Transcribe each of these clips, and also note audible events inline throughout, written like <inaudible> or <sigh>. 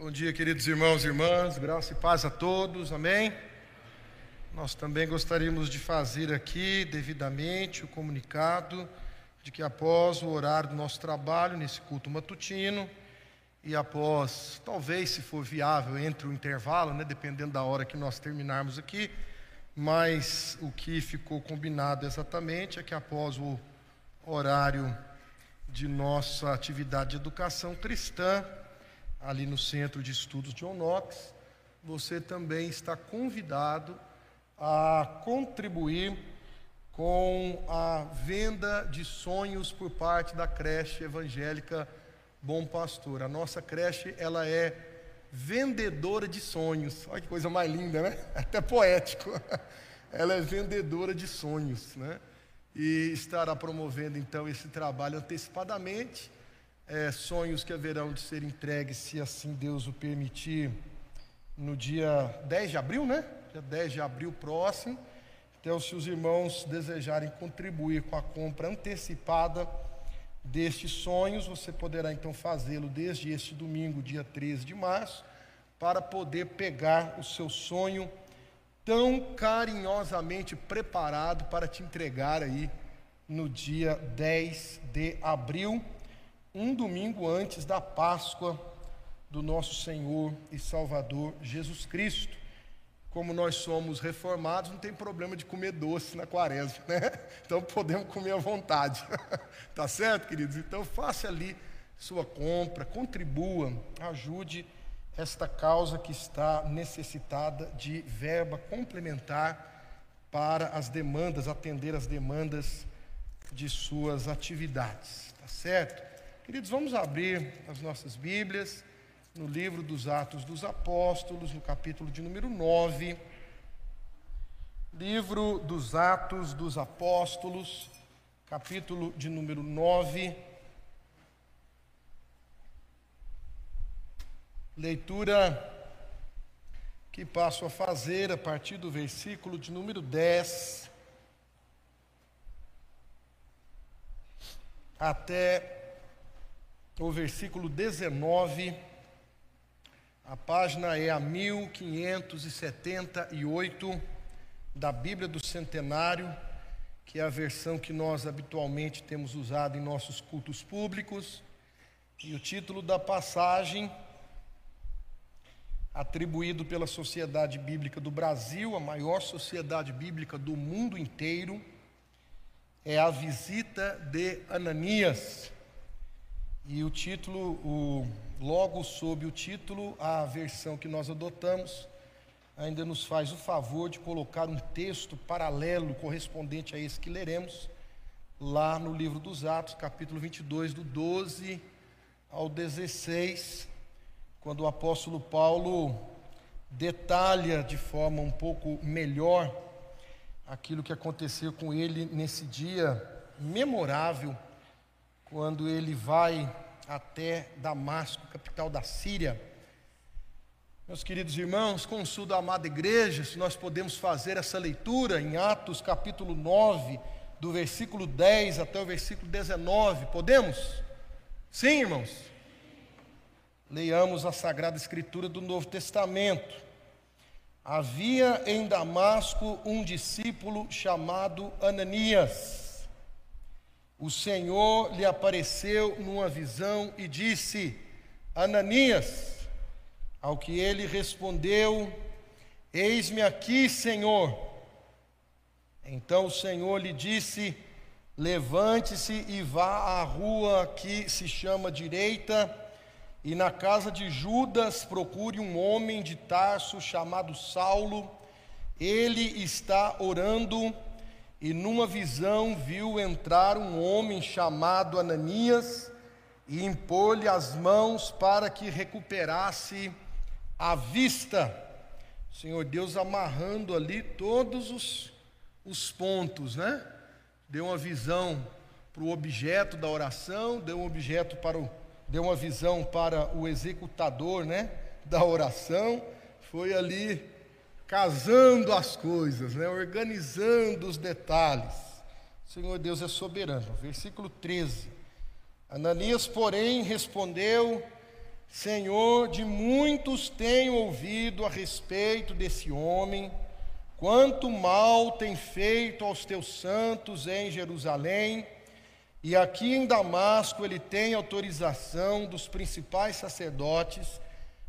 Bom dia, queridos irmãos e irmãs, graça e paz a todos, amém? Nós também gostaríamos de fazer aqui, devidamente, o comunicado de que após o horário do nosso trabalho, nesse culto matutino, e após, talvez, se for viável, entre o intervalo, né, dependendo da hora que nós terminarmos aqui, mas o que ficou combinado exatamente é que após o horário de nossa atividade de educação cristã, ali no Centro de Estudos John Knox, você também está convidado a contribuir com a venda de sonhos por parte da creche evangélica Bom Pastor. A nossa creche, ela é vendedora de sonhos. Olha que coisa mais linda, né? <laughs> Até poético. <laughs> Ela é vendedora de sonhos, né? E estará promovendo então esse trabalho antecipadamente é, sonhos que haverão de ser entregues, se assim Deus o permitir, no dia 10 de abril, né? Dia 10 de abril próximo. Então, se os irmãos desejarem contribuir com a compra antecipada destes sonhos, você poderá então fazê-lo desde este domingo, dia 13 de março, para poder pegar o seu sonho tão carinhosamente preparado para te entregar aí no dia 10 de abril um domingo antes da Páscoa do nosso Senhor e Salvador Jesus Cristo. Como nós somos reformados, não tem problema de comer doce na quaresma, né? <laughs> Então podemos comer à vontade. <laughs> tá certo, queridos? Então faça ali sua compra, contribua, ajude esta causa que está necessitada de verba complementar para as demandas, atender as demandas de suas atividades, tá certo? Queridos, vamos abrir as nossas Bíblias no livro dos Atos dos Apóstolos, no capítulo de número 9. Livro dos Atos dos Apóstolos, capítulo de número 9. Leitura que passo a fazer a partir do versículo de número 10 até o versículo 19. A página é a 1578 da Bíblia do Centenário, que é a versão que nós habitualmente temos usado em nossos cultos públicos. E o título da passagem, atribuído pela Sociedade Bíblica do Brasil, a maior sociedade bíblica do mundo inteiro, é A Visita de Ananias. E o título, o, logo sob o título, a versão que nós adotamos, ainda nos faz o favor de colocar um texto paralelo correspondente a esse que leremos, lá no livro dos Atos, capítulo 22, do 12 ao 16, quando o apóstolo Paulo detalha de forma um pouco melhor aquilo que aconteceu com ele nesse dia memorável quando ele vai até Damasco, capital da Síria. Meus queridos irmãos, consulta a amada igreja, se nós podemos fazer essa leitura em Atos capítulo 9, do versículo 10 até o versículo 19, podemos? Sim, irmãos? Leiamos a Sagrada Escritura do Novo Testamento. Havia em Damasco um discípulo chamado Ananias o Senhor lhe apareceu numa visão e disse: Ananias. Ao que ele respondeu: Eis-me aqui, Senhor. Então o Senhor lhe disse: Levante-se e vá à rua que se chama Direita, e na casa de Judas procure um homem de Tarso chamado Saulo. Ele está orando e numa visão viu entrar um homem chamado Ananias e impor-lhe as mãos para que recuperasse a vista. Senhor Deus amarrando ali todos os, os pontos, né? Deu uma visão para o objeto da oração, deu um objeto para o, deu uma visão para o executador, né? Da oração, foi ali casando as coisas, né? organizando os detalhes. O Senhor Deus é soberano. Versículo 13. Ananias, porém, respondeu: Senhor, de muitos tenho ouvido a respeito desse homem, quanto mal tem feito aos teus santos em Jerusalém, e aqui em Damasco ele tem autorização dos principais sacerdotes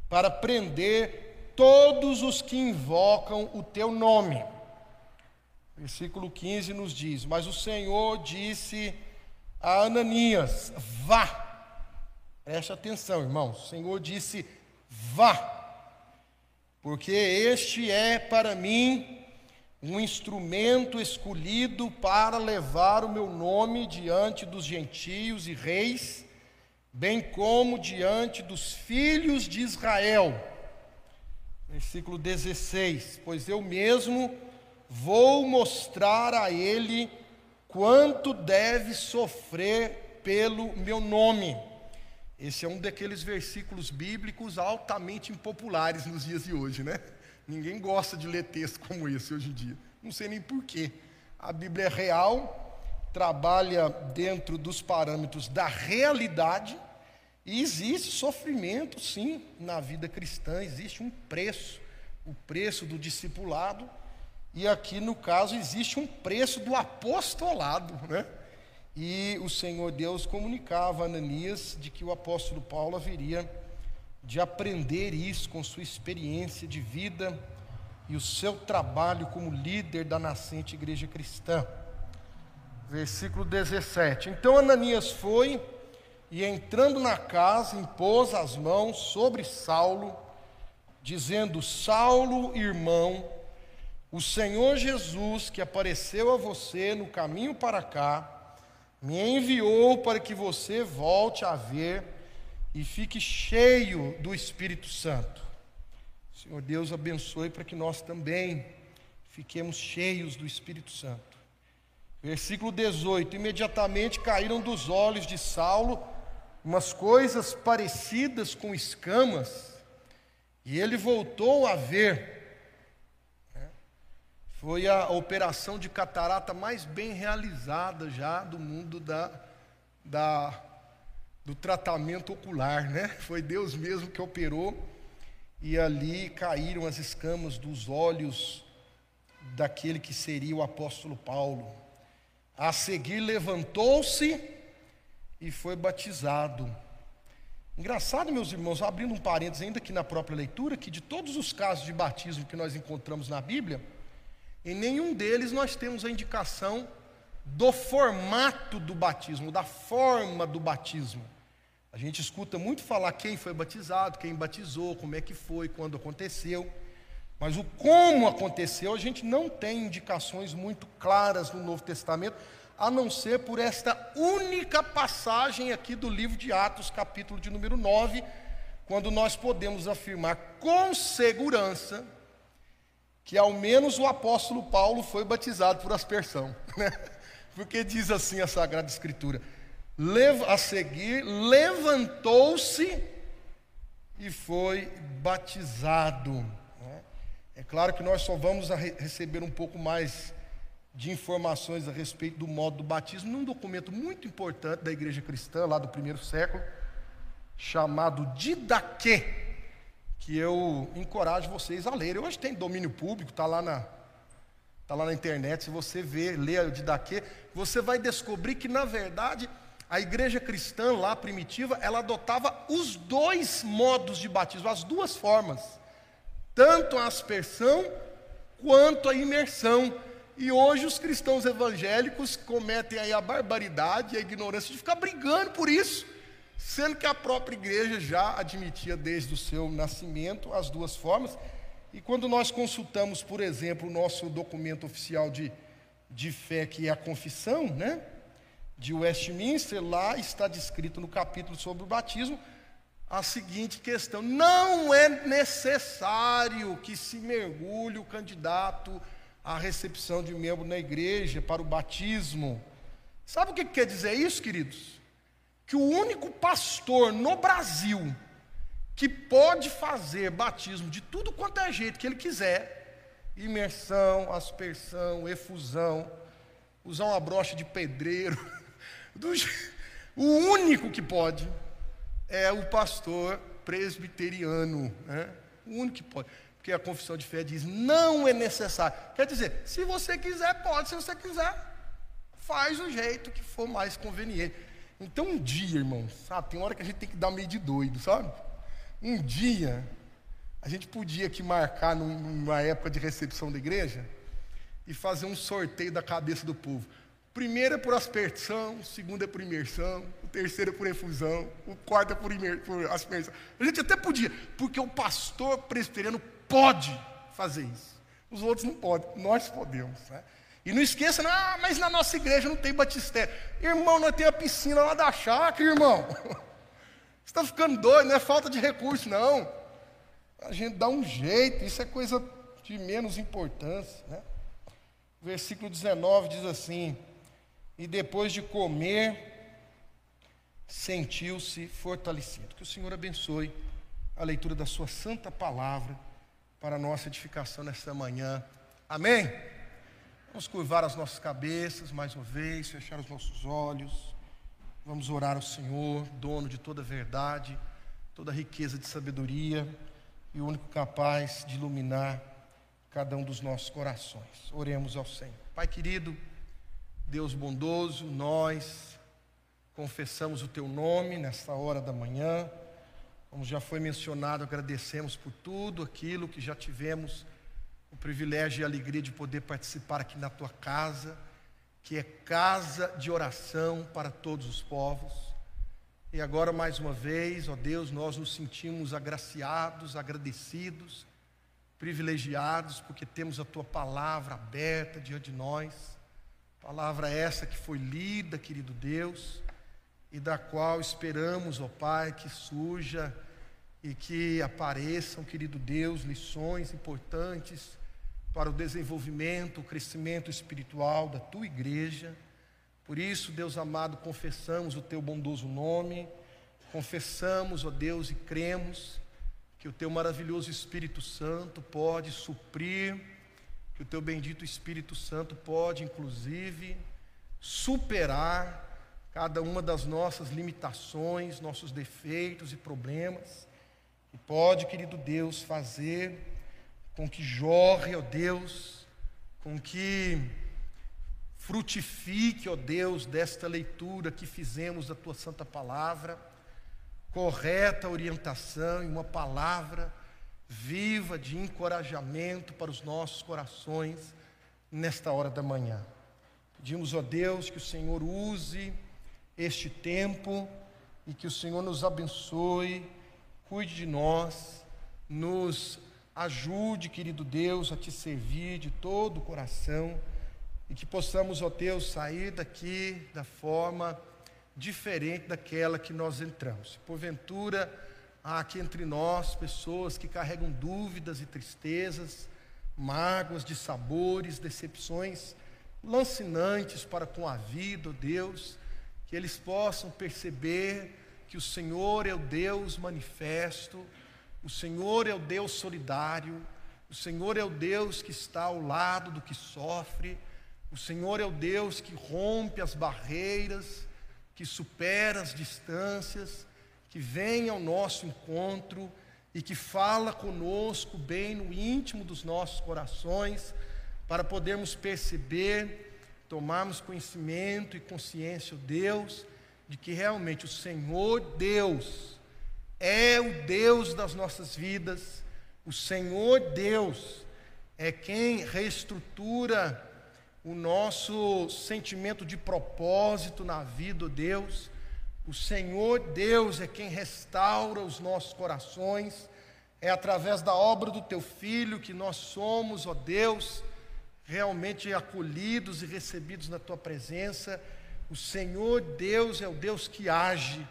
para prender todos os que invocam o teu nome. Versículo 15 nos diz: Mas o Senhor disse a Ananias: Vá. Preste atenção, irmãos. O Senhor disse: Vá. Porque este é para mim um instrumento escolhido para levar o meu nome diante dos gentios e reis, bem como diante dos filhos de Israel. Versículo 16: Pois eu mesmo vou mostrar a ele quanto deve sofrer pelo meu nome. Esse é um daqueles versículos bíblicos altamente impopulares nos dias de hoje, né? Ninguém gosta de ler texto como esse hoje em dia. Não sei nem porquê. A Bíblia é real, trabalha dentro dos parâmetros da realidade, e existe sofrimento, sim, na vida cristã, existe um preço, o preço do discipulado, e aqui, no caso, existe um preço do apostolado, né? E o Senhor Deus comunicava a Ananias de que o apóstolo Paulo haveria de aprender isso com sua experiência de vida e o seu trabalho como líder da nascente igreja cristã. Versículo 17. Então Ananias foi e entrando na casa impôs as mãos sobre Saulo, dizendo: Saulo, irmão, o Senhor Jesus, que apareceu a você no caminho para cá, me enviou para que você volte a ver e fique cheio do Espírito Santo. Senhor Deus abençoe para que nós também fiquemos cheios do Espírito Santo. Versículo 18: Imediatamente caíram dos olhos de Saulo umas coisas parecidas com escamas, e ele voltou a ver foi a operação de catarata mais bem realizada já do mundo da, da, do tratamento ocular, né? <laughs> Foi Deus mesmo que operou e ali caíram as escamas dos olhos daquele que seria o apóstolo Paulo. A seguir levantou-se e foi batizado. Engraçado, meus irmãos, abrindo um parênteses ainda aqui na própria leitura, que de todos os casos de batismo que nós encontramos na Bíblia, em nenhum deles nós temos a indicação do formato do batismo, da forma do batismo. A gente escuta muito falar quem foi batizado, quem batizou, como é que foi, quando aconteceu. Mas o como aconteceu, a gente não tem indicações muito claras no Novo Testamento, a não ser por esta única passagem aqui do livro de Atos, capítulo de número 9, quando nós podemos afirmar com segurança que ao menos o apóstolo Paulo foi batizado por aspersão, <laughs> né? porque diz assim a Sagrada Escritura: a seguir, levantou-se e foi batizado. Né? É claro que nós só vamos receber um pouco mais de informações a respeito do modo do batismo num documento muito importante da igreja cristã, lá do primeiro século, chamado Didaquê que eu encorajo vocês a lerem. Hoje tem domínio público, está lá na tá lá na internet. Se você ver, ler de daqui, você vai descobrir que na verdade a igreja cristã lá primitiva, ela adotava os dois modos de batismo, as duas formas, tanto a aspersão quanto a imersão. E hoje os cristãos evangélicos cometem aí a barbaridade e a ignorância de ficar brigando por isso sendo que a própria igreja já admitia desde o seu nascimento as duas formas. E quando nós consultamos, por exemplo, o nosso documento oficial de, de fé, que é a confissão, né? De Westminster, lá está descrito no capítulo sobre o batismo a seguinte questão: não é necessário que se mergulhe o candidato à recepção de membro na igreja para o batismo. Sabe o que quer dizer isso, queridos? que o único pastor no Brasil que pode fazer batismo de tudo quanto é jeito que ele quiser, imersão, aspersão, efusão, usar uma brocha de pedreiro, <laughs> do, o único que pode é o pastor presbiteriano. Né? O único que pode. Porque a confissão de fé diz: não é necessário. Quer dizer, se você quiser, pode, se você quiser, faz o jeito que for mais conveniente. Então, um dia, irmão, sabe, tem hora que a gente tem que dar meio de doido, sabe? Um dia, a gente podia aqui marcar numa época de recepção da igreja e fazer um sorteio da cabeça do povo. Primeiro é por aspersão, segundo é por imersão, o terceiro é por efusão, o quarto é por, imer, por aspersão. A gente até podia, porque o pastor presbiteriano pode fazer isso. Os outros não podem, nós podemos. Né? E não esqueça, ah, mas na nossa igreja não tem batistério. Irmão, nós temos a piscina lá da chácara, irmão. <laughs> Está ficando doido, não é falta de recurso, não. A gente dá um jeito, isso é coisa de menos importância. Né? Versículo 19 diz assim: E depois de comer, sentiu-se fortalecido. Que o Senhor abençoe a leitura da Sua santa palavra para a nossa edificação nesta manhã. Amém? Vamos curvar as nossas cabeças mais uma vez, fechar os nossos olhos. Vamos orar ao Senhor, dono de toda verdade, toda riqueza de sabedoria e o único capaz de iluminar cada um dos nossos corações. Oremos ao Senhor. Pai querido, Deus bondoso, nós confessamos o Teu nome nesta hora da manhã como já foi mencionado, agradecemos por tudo aquilo que já tivemos o privilégio e a alegria de poder participar aqui na tua casa, que é casa de oração para todos os povos. E agora, mais uma vez, ó Deus, nós nos sentimos agraciados, agradecidos, privilegiados, porque temos a tua palavra aberta diante de nós. Palavra essa que foi lida, querido Deus e da qual esperamos, ó Pai, que surja e que apareçam, querido Deus, lições importantes para o desenvolvimento, o crescimento espiritual da tua igreja. Por isso, Deus amado, confessamos o teu bondoso nome, confessamos, ó Deus, e cremos que o teu maravilhoso Espírito Santo pode suprir, que o teu bendito Espírito Santo pode, inclusive, superar cada uma das nossas limitações, nossos defeitos e problemas. E pode, querido Deus, fazer com que jorre, ó Deus, com que frutifique, ó Deus, desta leitura que fizemos da tua santa palavra, correta orientação e uma palavra viva de encorajamento para os nossos corações nesta hora da manhã. Pedimos, ó Deus, que o Senhor use este tempo e que o Senhor nos abençoe, cuide de nós, nos ajude, querido Deus, a te servir de todo o coração e que possamos, ó Deus, sair daqui da forma diferente daquela que nós entramos. Porventura, há aqui entre nós pessoas que carregam dúvidas e tristezas, mágoas de sabores, decepções lancinantes para com a vida, ó Deus que eles possam perceber que o Senhor é o Deus manifesto, o Senhor é o Deus solidário, o Senhor é o Deus que está ao lado do que sofre, o Senhor é o Deus que rompe as barreiras, que supera as distâncias, que vem ao nosso encontro e que fala conosco bem no íntimo dos nossos corações, para podermos perceber tomarmos conhecimento e consciência, Deus, de que realmente o Senhor Deus é o Deus das nossas vidas, o Senhor Deus é quem reestrutura o nosso sentimento de propósito na vida, Deus. O Senhor Deus é quem restaura os nossos corações. É através da obra do teu filho que nós somos, ó Deus, realmente acolhidos e recebidos na tua presença. O Senhor Deus é o Deus que age,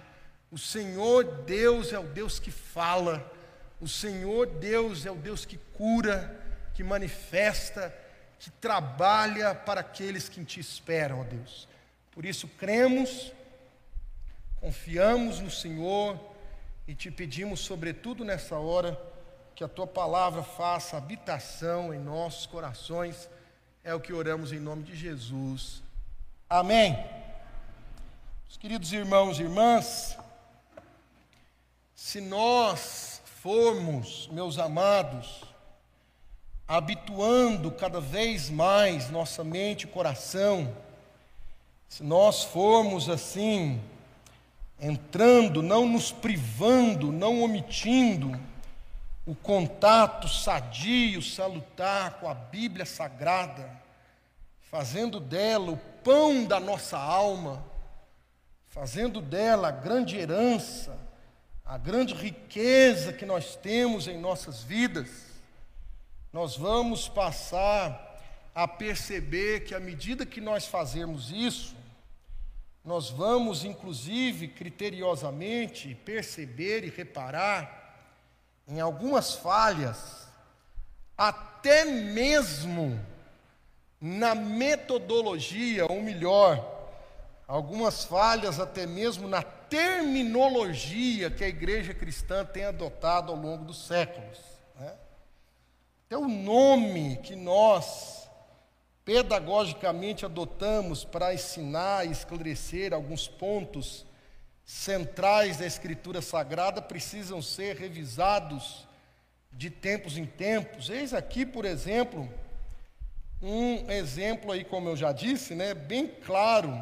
o Senhor Deus é o Deus que fala, o Senhor Deus é o Deus que cura, que manifesta, que trabalha para aqueles que em Ti esperam, ó Deus. Por isso cremos, confiamos no Senhor e te pedimos, sobretudo nessa hora, que a Tua palavra faça habitação em nossos corações é o que oramos em nome de Jesus. Amém. Os queridos irmãos e irmãs, se nós formos, meus amados, habituando cada vez mais nossa mente e coração, se nós formos assim, entrando, não nos privando, não omitindo o contato sadio, salutar com a Bíblia Sagrada, fazendo dela o pão da nossa alma, fazendo dela a grande herança, a grande riqueza que nós temos em nossas vidas, nós vamos passar a perceber que à medida que nós fazemos isso, nós vamos inclusive criteriosamente perceber e reparar em algumas falhas, até mesmo na metodologia, ou melhor, algumas falhas até mesmo na terminologia que a igreja cristã tem adotado ao longo dos séculos. Né? Até o nome que nós pedagogicamente adotamos para ensinar e esclarecer alguns pontos centrais da Escritura Sagrada precisam ser revisados de tempos em tempos. Eis aqui, por exemplo, um exemplo aí, como eu já disse, né, bem claro.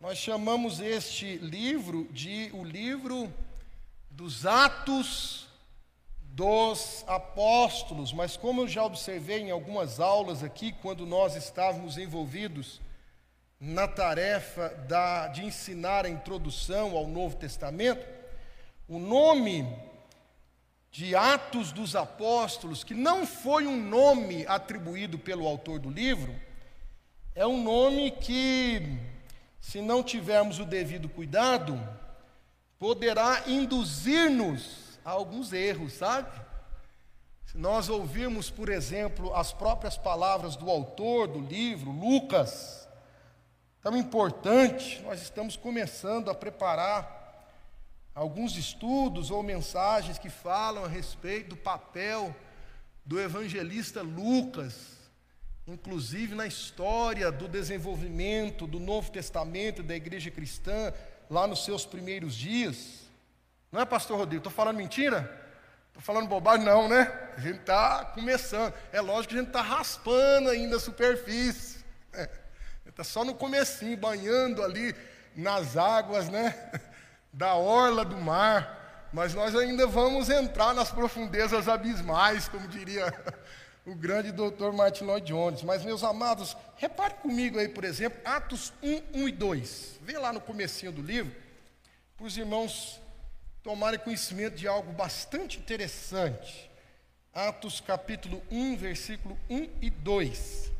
Nós chamamos este livro de o livro dos Atos dos apóstolos, mas como eu já observei em algumas aulas aqui, quando nós estávamos envolvidos na tarefa da, de ensinar a introdução ao Novo Testamento, o nome de Atos dos Apóstolos, que não foi um nome atribuído pelo autor do livro, é um nome que, se não tivermos o devido cuidado, poderá induzir-nos há alguns erros, sabe? Se nós ouvirmos, por exemplo, as próprias palavras do autor do livro, Lucas, tão importante, nós estamos começando a preparar alguns estudos ou mensagens que falam a respeito do papel do evangelista Lucas, inclusive na história do desenvolvimento do Novo Testamento da igreja cristã, lá nos seus primeiros dias. Não é, pastor Rodrigo? Estou falando mentira? Estou falando bobagem? Não, né? A gente está começando. É lógico que a gente está raspando ainda a superfície. <laughs> Está só no comecinho, banhando ali nas águas, né? <laughs> Da orla do mar. Mas nós ainda vamos entrar nas profundezas abismais, como diria <laughs> o grande doutor Martin Lloyd Jones. Mas, meus amados, repare comigo aí, por exemplo, Atos 1, 1 e 2. Vê lá no comecinho do livro, para os irmãos tomarem conhecimento de algo bastante interessante. Atos capítulo 1, versículo 1 e 2.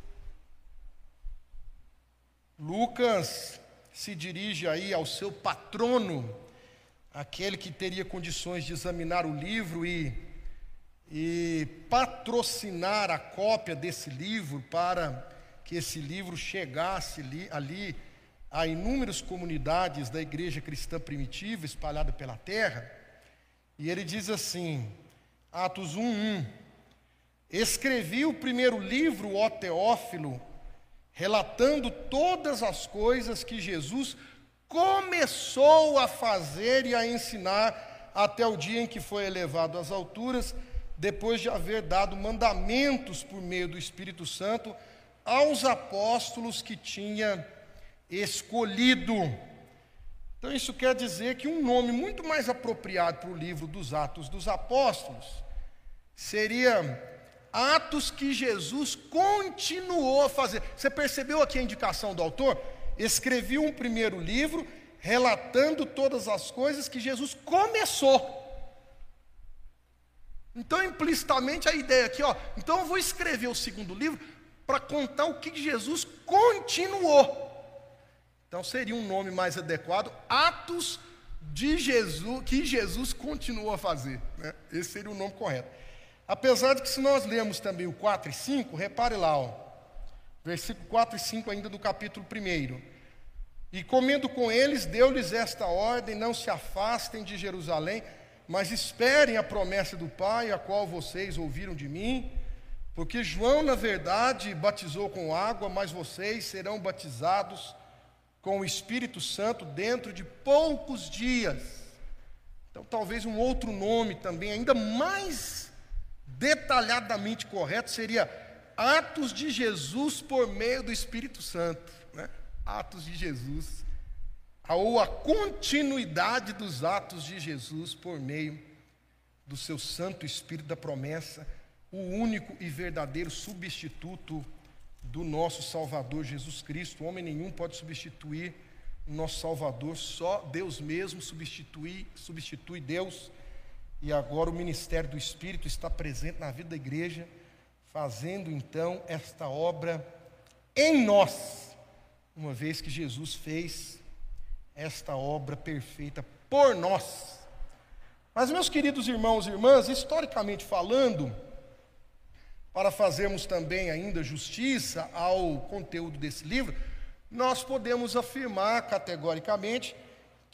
Lucas se dirige aí ao seu patrono, aquele que teria condições de examinar o livro e, e patrocinar a cópia desse livro para que esse livro chegasse ali, ali a inúmeras comunidades da igreja cristã primitiva espalhada pela terra, e ele diz assim, Atos 1:1, escrevi o primeiro livro, ó Teófilo, relatando todas as coisas que Jesus começou a fazer e a ensinar até o dia em que foi elevado às alturas, depois de haver dado mandamentos por meio do Espírito Santo aos apóstolos que tinha escolhido. Então, isso quer dizer que um nome muito mais apropriado para o livro dos Atos dos Apóstolos seria Atos que Jesus continuou a fazer. Você percebeu aqui a indicação do autor? Escrevi um primeiro livro relatando todas as coisas que Jesus começou. Então, implicitamente, a ideia aqui, ó, então eu vou escrever o segundo livro para contar o que Jesus continuou. Então seria um nome mais adequado, Atos de Jesus, que Jesus continuou a fazer. Né? Esse seria o nome correto. Apesar de que se nós lermos também o 4 e 5, repare lá, ó, versículo 4 e 5 ainda do capítulo 1. E comendo com eles, deu-lhes esta ordem: não se afastem de Jerusalém, mas esperem a promessa do Pai, a qual vocês ouviram de mim. Porque João, na verdade, batizou com água, mas vocês serão batizados com o Espírito Santo dentro de poucos dias. Então, talvez um outro nome também, ainda mais detalhadamente correto, seria Atos de Jesus por meio do Espírito Santo. Né? Atos de Jesus. Ou a continuidade dos atos de Jesus por meio do seu Santo Espírito da promessa, o único e verdadeiro substituto do nosso Salvador Jesus Cristo. Homem nenhum pode substituir o nosso Salvador, só Deus mesmo substitui, substitui Deus. E agora o ministério do Espírito está presente na vida da igreja, fazendo então esta obra em nós, uma vez que Jesus fez esta obra perfeita por nós. Mas, meus queridos irmãos e irmãs, historicamente falando, para fazermos também ainda justiça ao conteúdo desse livro, nós podemos afirmar categoricamente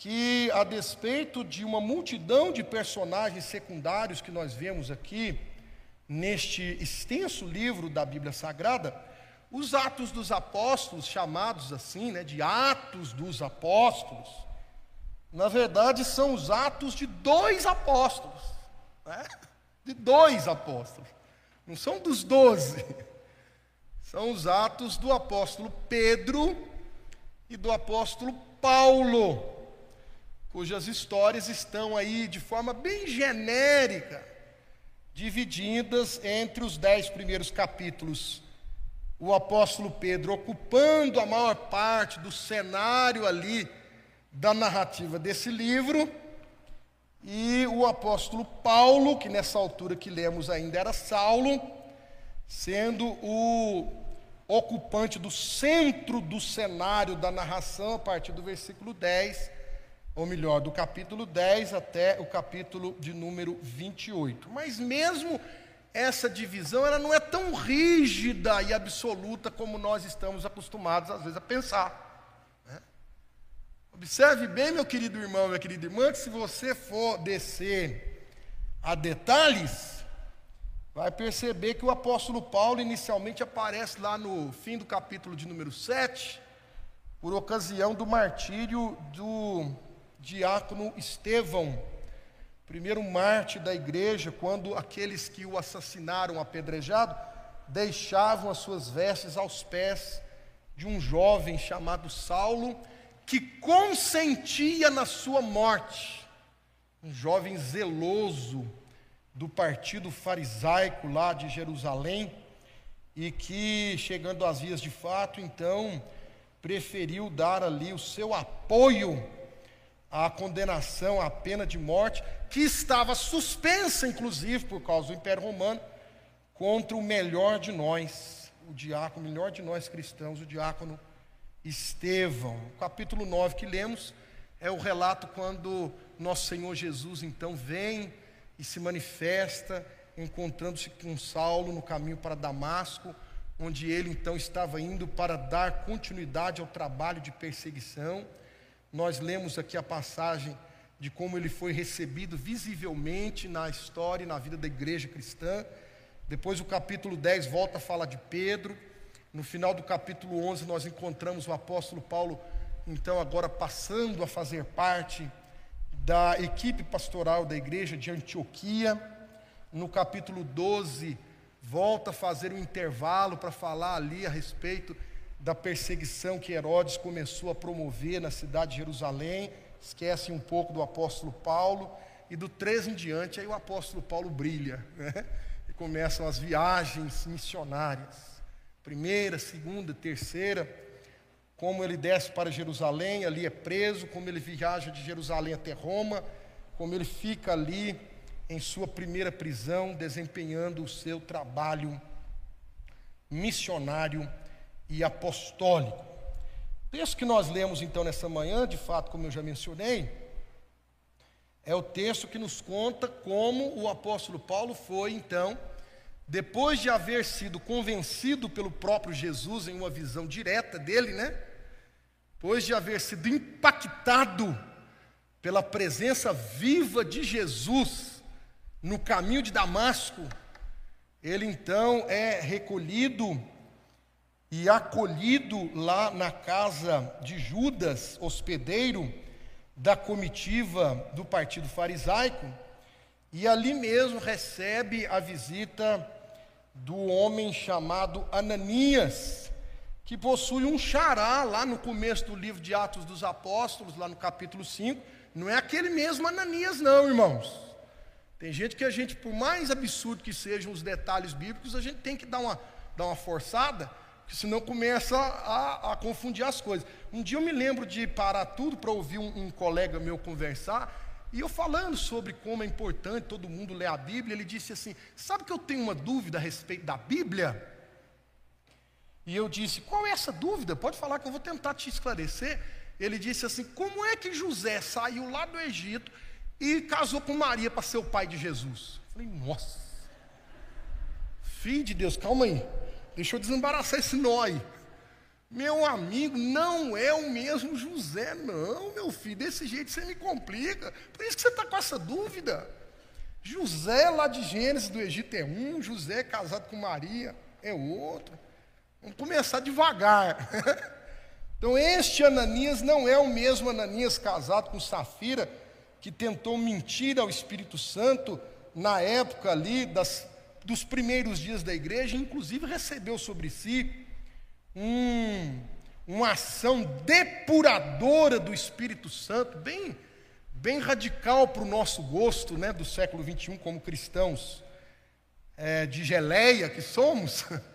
que, a despeito de uma multidão de personagens secundários que nós vemos aqui neste extenso livro da Bíblia Sagrada, os Atos dos Apóstolos, chamados assim, né, de Atos dos Apóstolos, na verdade são os atos de dois apóstolos, né? de dois apóstolos. Não são dos doze. <laughs> São os atos do apóstolo Pedro e do apóstolo Paulo, cujas histórias estão aí de forma bem genérica, divididas entre os dez primeiros capítulos. O apóstolo Pedro ocupando a maior parte do cenário ali da narrativa desse livro e o apóstolo Paulo, que nessa altura que lemos ainda era Saulo, sendo o ocupante do centro do cenário da narração, a partir do versículo 10, ou melhor, do capítulo 10 até o capítulo de número 28. Mas mesmo essa divisão, ela não é tão rígida e absoluta como nós estamos acostumados às vezes a pensar. Observe bem, meu querido irmão, minha querida irmã, que se você for descer a detalhes, vai perceber que o apóstolo Paulo inicialmente aparece lá no fim do capítulo de número 7, por ocasião do martírio do diácono Estevão, primeiro mártir da igreja, quando aqueles que o assassinaram apedrejado deixavam as suas vestes aos pés de um jovem chamado Saulo que consentia na sua morte. Um jovem zeloso do partido farisaico lá de Jerusalém, e que, chegando às vias de fato, então, preferiu dar ali o seu apoio à condenação, à pena de morte, que estava suspensa, inclusive, por causa do Império Romano, contra o melhor de nós, o diácono, o melhor de nós cristãos, o diácono Estevão. O capítulo 9 que lemos é o relato quando nosso Senhor Jesus então vem e se manifesta, encontrando-se com Saulo no caminho para Damasco, onde ele então estava indo para dar continuidade ao trabalho de perseguição. Nós lemos aqui a passagem de como ele foi recebido visivelmente na história e na vida da igreja cristã. Depois o capítulo 10 volta a falar de Pedro. No final do capítulo 11, nós encontramos o apóstolo Paulo, então, agora passando a fazer parte da equipe pastoral da igreja de Antioquia. No capítulo 12, volta a fazer um intervalo para falar ali a respeito da perseguição que Herodes começou a promover na cidade de Jerusalém. Esquece um pouco do apóstolo Paulo. E do 13 em diante, aí o apóstolo Paulo brilha. Né? E começam as viagens missionárias primeira, segunda, terceira, como ele desce para Jerusalém, ali é preso, como ele viaja de Jerusalém até Roma, como ele fica ali em sua primeira prisão, desempenhando o seu trabalho missionário e apostólico. O texto que nós lemos então nessa manhã, de fato, como eu já mencionei, é o texto que nos conta como o apóstolo Paulo foi então depois de haver sido convencido pelo próprio Jesus em uma visão direta dele, né? Depois de haver sido impactado pela presença viva de Jesus no caminho de Damasco, ele então é recolhido e acolhido lá na casa de Judas, hospedeiro, da comitiva do partido farisaico e ali mesmo recebe a visita do homem chamado Ananias, que possui um xará lá no começo do livro de Atos dos Apóstolos, lá no capítulo 5. Não é aquele mesmo Ananias, não, irmãos. Tem gente que a gente, por mais absurdo que sejam os detalhes bíblicos, a gente tem que dar uma, dar uma forçada, senão começa a, a confundir as coisas. Um dia eu me lembro de parar tudo para ouvir um, um colega meu conversar, e eu falando sobre como é importante todo mundo ler a Bíblia, ele disse assim: Sabe que eu tenho uma dúvida a respeito da Bíblia? E eu disse: Qual é essa dúvida? Pode falar que eu vou tentar te esclarecer. Ele disse assim: Como é que José saiu lá do Egito e casou com Maria para ser o pai de Jesus? Eu falei: Nossa, filho de Deus, calma aí, deixa eu desembaraçar esse nó aí. Meu amigo, não é o mesmo José, não, meu filho. Desse jeito você me complica. Por isso que você está com essa dúvida. José lá de Gênesis do Egito é um, José casado com Maria é outro. Vamos começar devagar. <laughs> então, este Ananias não é o mesmo Ananias casado com Safira, que tentou mentir ao Espírito Santo na época ali das, dos primeiros dias da igreja, inclusive recebeu sobre si um, uma ação depuradora do Espírito Santo, bem, bem radical para o nosso gosto né, do século XXI, como cristãos é, de geleia que somos. <laughs>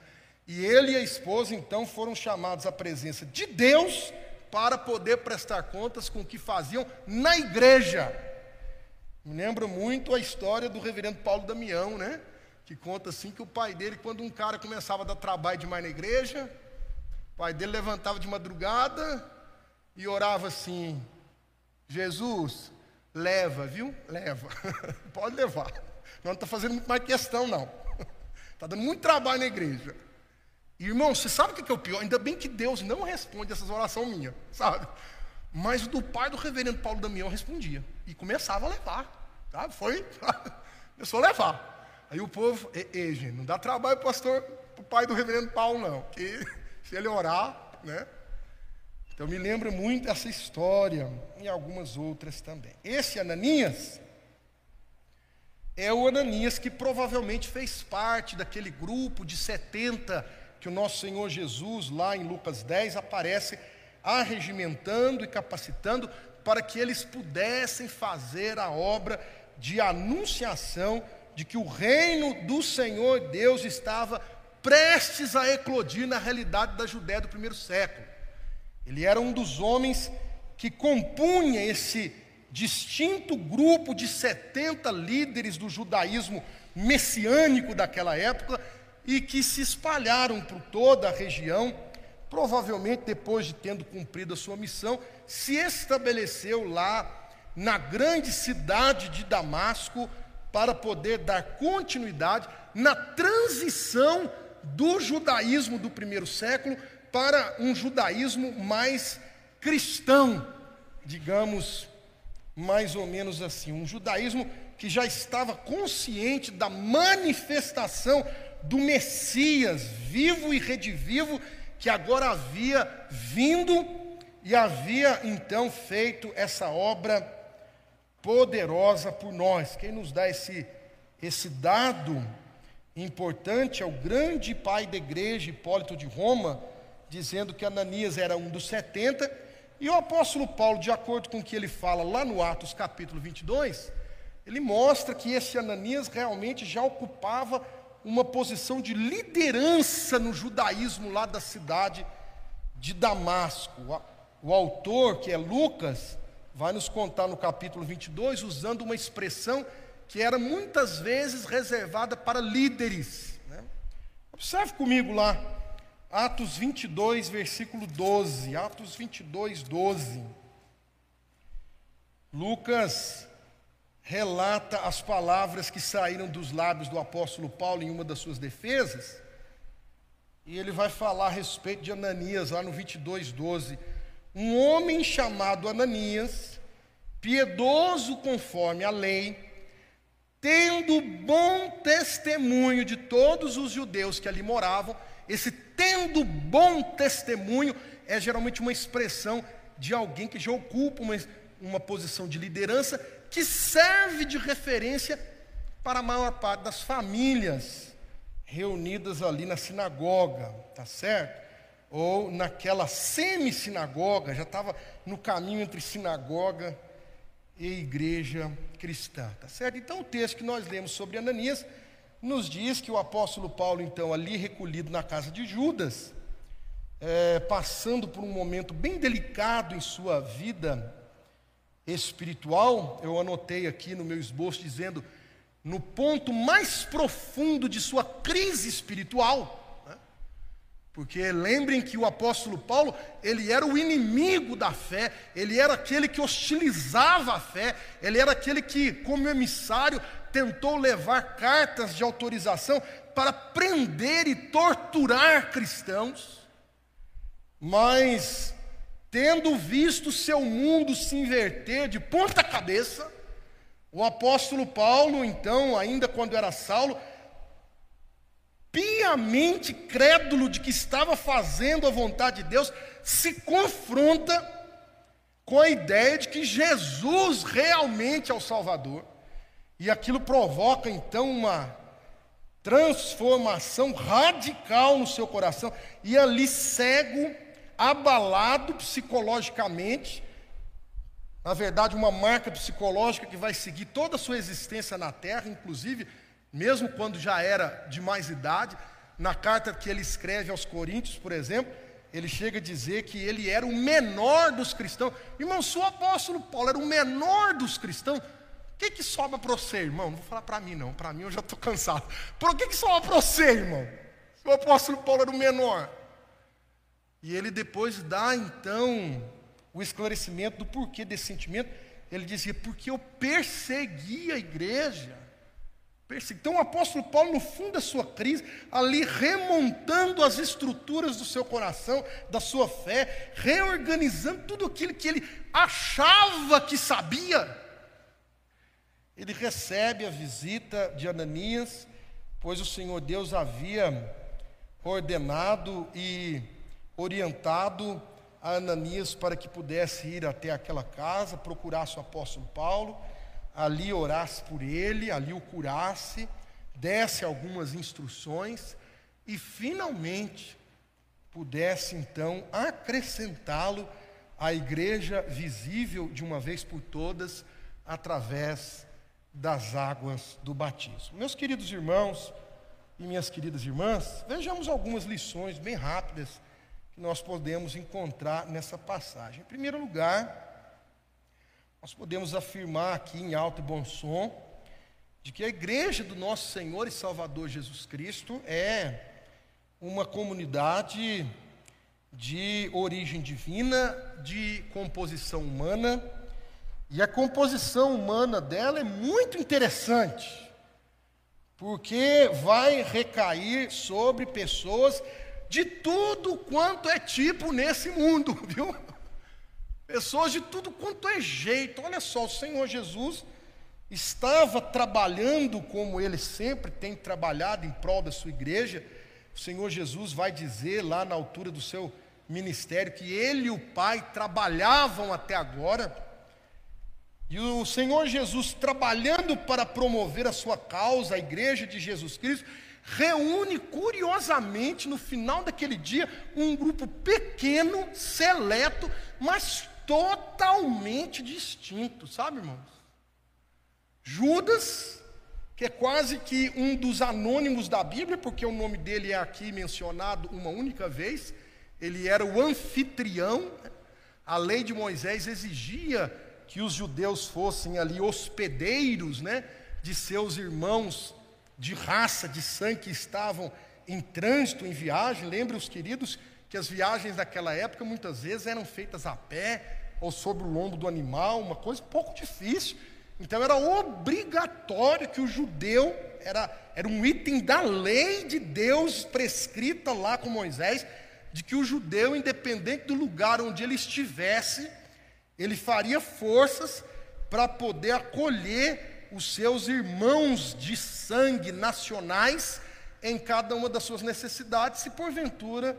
E ele e a esposa, então, foram chamados à presença de Deus para poder prestar contas com o que faziam na igreja. Me lembra muito a história do reverendo Paulo Damião, né? Que conta assim que o pai dele, quando um cara começava a dar trabalho demais na igreja, o pai dele levantava de madrugada e orava assim: Jesus, leva, viu? Leva. <laughs> Pode levar. Não está fazendo muito mais questão, não. Está <laughs> dando muito trabalho na igreja. Irmão, você sabe o que é o pior? Ainda bem que Deus não responde essas orações minhas, sabe? Mas do pai do reverendo Paulo Damião respondia. E começava a levar. Tá? Foi. <laughs> Começou a levar. Aí o povo, ei, gente, não dá trabalho, pastor, para o pai do reverendo Paulo, não. Que <laughs> se ele orar, né? Então me lembra muito essa história e algumas outras também. Esse Ananias é o Ananias que provavelmente fez parte daquele grupo de 70 que o nosso Senhor Jesus, lá em Lucas 10, aparece arregimentando e capacitando para que eles pudessem fazer a obra de anunciação de que o reino do Senhor Deus estava prestes a eclodir na realidade da Judéia do primeiro século. Ele era um dos homens que compunha esse distinto grupo de 70 líderes do judaísmo messiânico daquela época e que se espalharam por toda a região. Provavelmente, depois de tendo cumprido a sua missão, se estabeleceu lá na grande cidade de Damasco para poder dar continuidade na transição do judaísmo do primeiro século para um judaísmo mais cristão, digamos, mais ou menos assim. Um judaísmo que já estava consciente da manifestação do Messias vivo e redivivo, que agora havia vindo e havia então feito essa obra poderosa por nós. Quem nos dá esse, esse dado importante ao grande pai da igreja, Hipólito de Roma, dizendo que Ananias era um dos 70, e o apóstolo Paulo, de acordo com o que ele fala lá no Atos capítulo 22, ele mostra que esse Ananias realmente já ocupava uma posição de liderança no judaísmo lá da cidade de Damasco. O autor, que é Lucas, vai nos contar no capítulo 22, usando uma expressão que era muitas vezes reservada para líderes. Né? Observe comigo lá, Atos 22, versículo 12. Atos 22, 12. Lucas relata as palavras que saíram dos lábios do apóstolo Paulo em uma das suas defesas. E ele vai falar a respeito de Ananias, lá no 22, 12. Um homem chamado Ananias, piedoso conforme a lei, tendo bom testemunho de todos os judeus que ali moravam, esse tendo bom testemunho é geralmente uma expressão de alguém que já ocupa uma, uma posição de liderança que serve de referência para a maior parte das famílias reunidas ali na sinagoga, tá certo? Ou naquela semi-sinagoga, já estava no caminho entre sinagoga e igreja cristã, tá certo? Então o texto que nós lemos sobre Ananias nos diz que o apóstolo Paulo, então, ali recolhido na casa de Judas, é, passando por um momento bem delicado em sua vida espiritual, eu anotei aqui no meu esboço dizendo, no ponto mais profundo de sua crise espiritual? Porque lembrem que o apóstolo Paulo, ele era o inimigo da fé, ele era aquele que hostilizava a fé, ele era aquele que, como emissário, tentou levar cartas de autorização para prender e torturar cristãos, mas tendo visto seu mundo se inverter de ponta cabeça, o apóstolo Paulo, então, ainda quando era Saulo, piamente crédulo de que estava fazendo a vontade de Deus, se confronta com a ideia de que Jesus realmente é o Salvador. E aquilo provoca então uma transformação radical no seu coração. E ali cego abalado psicologicamente, na verdade, uma marca psicológica que vai seguir toda a sua existência na terra, inclusive, mesmo quando já era de mais idade. Na carta que ele escreve aos Coríntios, por exemplo, ele chega a dizer que ele era o menor dos cristãos. Irmão, se o apóstolo Paulo era o menor dos cristãos, o que, que sobra para você, irmão? Não vou falar para mim, não. Para mim eu já estou <laughs> cansado. Por que, que sobra para você, irmão? Se o apóstolo Paulo era o menor. E ele depois dá então o esclarecimento do porquê desse sentimento. Ele dizia, porque eu persegui a igreja. Então o apóstolo Paulo, no fundo da sua crise, ali remontando as estruturas do seu coração, da sua fé, reorganizando tudo aquilo que ele achava que sabia. Ele recebe a visita de Ananias, pois o Senhor Deus havia ordenado e orientado a Ananias para que pudesse ir até aquela casa, procurasse o apóstolo Paulo, ali orasse por ele, ali o curasse, desse algumas instruções e finalmente pudesse então acrescentá-lo à igreja visível de uma vez por todas através das águas do batismo. Meus queridos irmãos e minhas queridas irmãs, vejamos algumas lições bem rápidas que nós podemos encontrar nessa passagem. Em primeiro lugar, nós podemos afirmar aqui em alto e bom som de que a igreja do nosso Senhor e Salvador Jesus Cristo é uma comunidade de origem divina, de composição humana, e a composição humana dela é muito interessante, porque vai recair sobre pessoas de tudo quanto é tipo nesse mundo, <laughs> viu? Pessoas de tudo quanto é jeito. Olha só, o Senhor Jesus estava trabalhando como ele sempre tem trabalhado em prol da sua igreja. O Senhor Jesus vai dizer lá na altura do seu ministério que ele e o Pai trabalhavam até agora. E o Senhor Jesus, trabalhando para promover a sua causa, a igreja de Jesus Cristo, reúne curiosamente no final daquele dia um grupo pequeno, seleto, mas totalmente distinto, sabe, irmãos? Judas, que é quase que um dos anônimos da Bíblia, porque o nome dele é aqui mencionado uma única vez, ele era o anfitrião. A lei de Moisés exigia que os judeus fossem ali hospedeiros, né, de seus irmãos de raça, de sangue que estavam em trânsito, em viagem. Lembre os queridos que as viagens daquela época muitas vezes eram feitas a pé ou sobre o lombo do animal, uma coisa pouco difícil. Então era obrigatório que o judeu, era, era um item da lei de Deus prescrita lá com Moisés, de que o judeu, independente do lugar onde ele estivesse, ele faria forças para poder acolher os seus irmãos de sangue nacionais em cada uma das suas necessidades, se porventura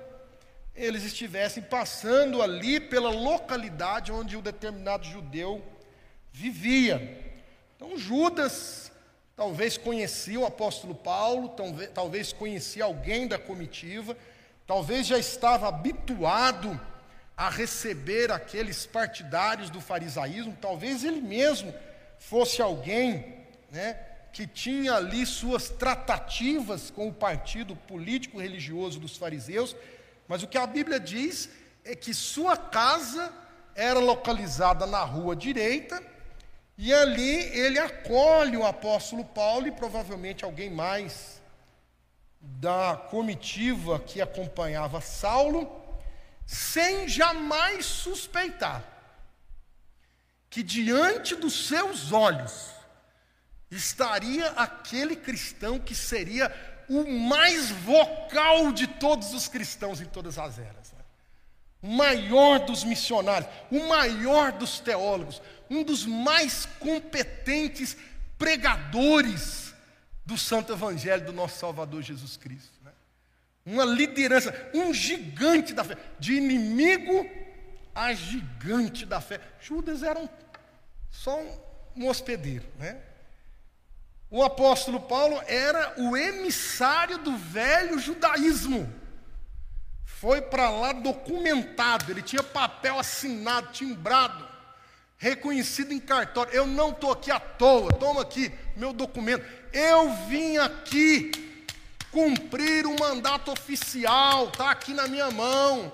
eles estivessem passando ali pela localidade onde o determinado judeu vivia. Então, Judas talvez conhecia o apóstolo Paulo, talvez conhecia alguém da comitiva, talvez já estava habituado a receber aqueles partidários do farisaísmo, talvez ele mesmo fosse alguém né, que tinha ali suas tratativas com o partido político religioso dos fariseus, mas o que a Bíblia diz é que sua casa era localizada na rua direita, e ali ele acolhe o apóstolo Paulo e provavelmente alguém mais da comitiva que acompanhava Saulo, sem jamais suspeitar que diante dos seus olhos estaria aquele cristão que seria o mais vocal de todos os cristãos em todas as eras. Né? O maior dos missionários, o maior dos teólogos, um dos mais competentes pregadores do Santo Evangelho do nosso Salvador Jesus Cristo. Né? Uma liderança, um gigante da fé, de inimigo a gigante da fé. Judas era um, só um, um hospedeiro, né? O apóstolo Paulo era o emissário do velho judaísmo. Foi para lá documentado, ele tinha papel assinado, timbrado, reconhecido em cartório. Eu não estou aqui à toa, toma aqui meu documento. Eu vim aqui cumprir o um mandato oficial, está aqui na minha mão.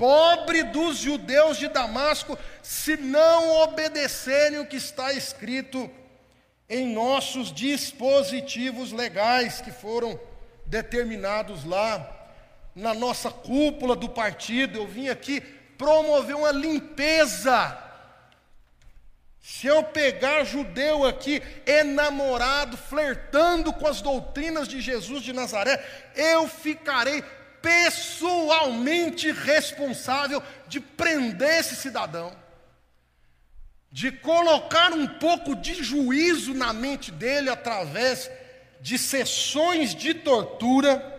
Pobre dos judeus de Damasco, se não obedecerem o que está escrito em nossos dispositivos legais que foram determinados lá, na nossa cúpula do partido. Eu vim aqui promover uma limpeza. Se eu pegar judeu aqui, enamorado, flertando com as doutrinas de Jesus de Nazaré, eu ficarei pessoalmente responsável de prender esse cidadão, de colocar um pouco de juízo na mente dele através de sessões de tortura.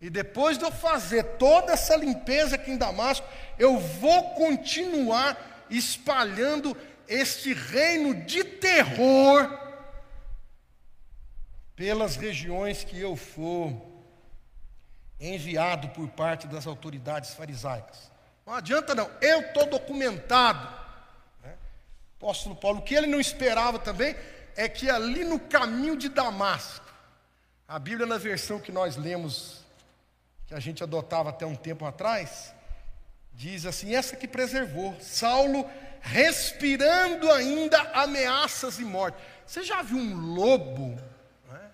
E depois de eu fazer toda essa limpeza aqui em Damasco, eu vou continuar espalhando este reino de terror pelas regiões que eu for enviado por parte das autoridades farisaicas. Não adianta não, eu estou documentado. Né? Apóstolo Paulo, o que ele não esperava também é que ali no caminho de Damasco, a Bíblia na versão que nós lemos, que a gente adotava até um tempo atrás, diz assim: essa que preservou, Saulo respirando ainda ameaças e morte. Você já viu um lobo? Né?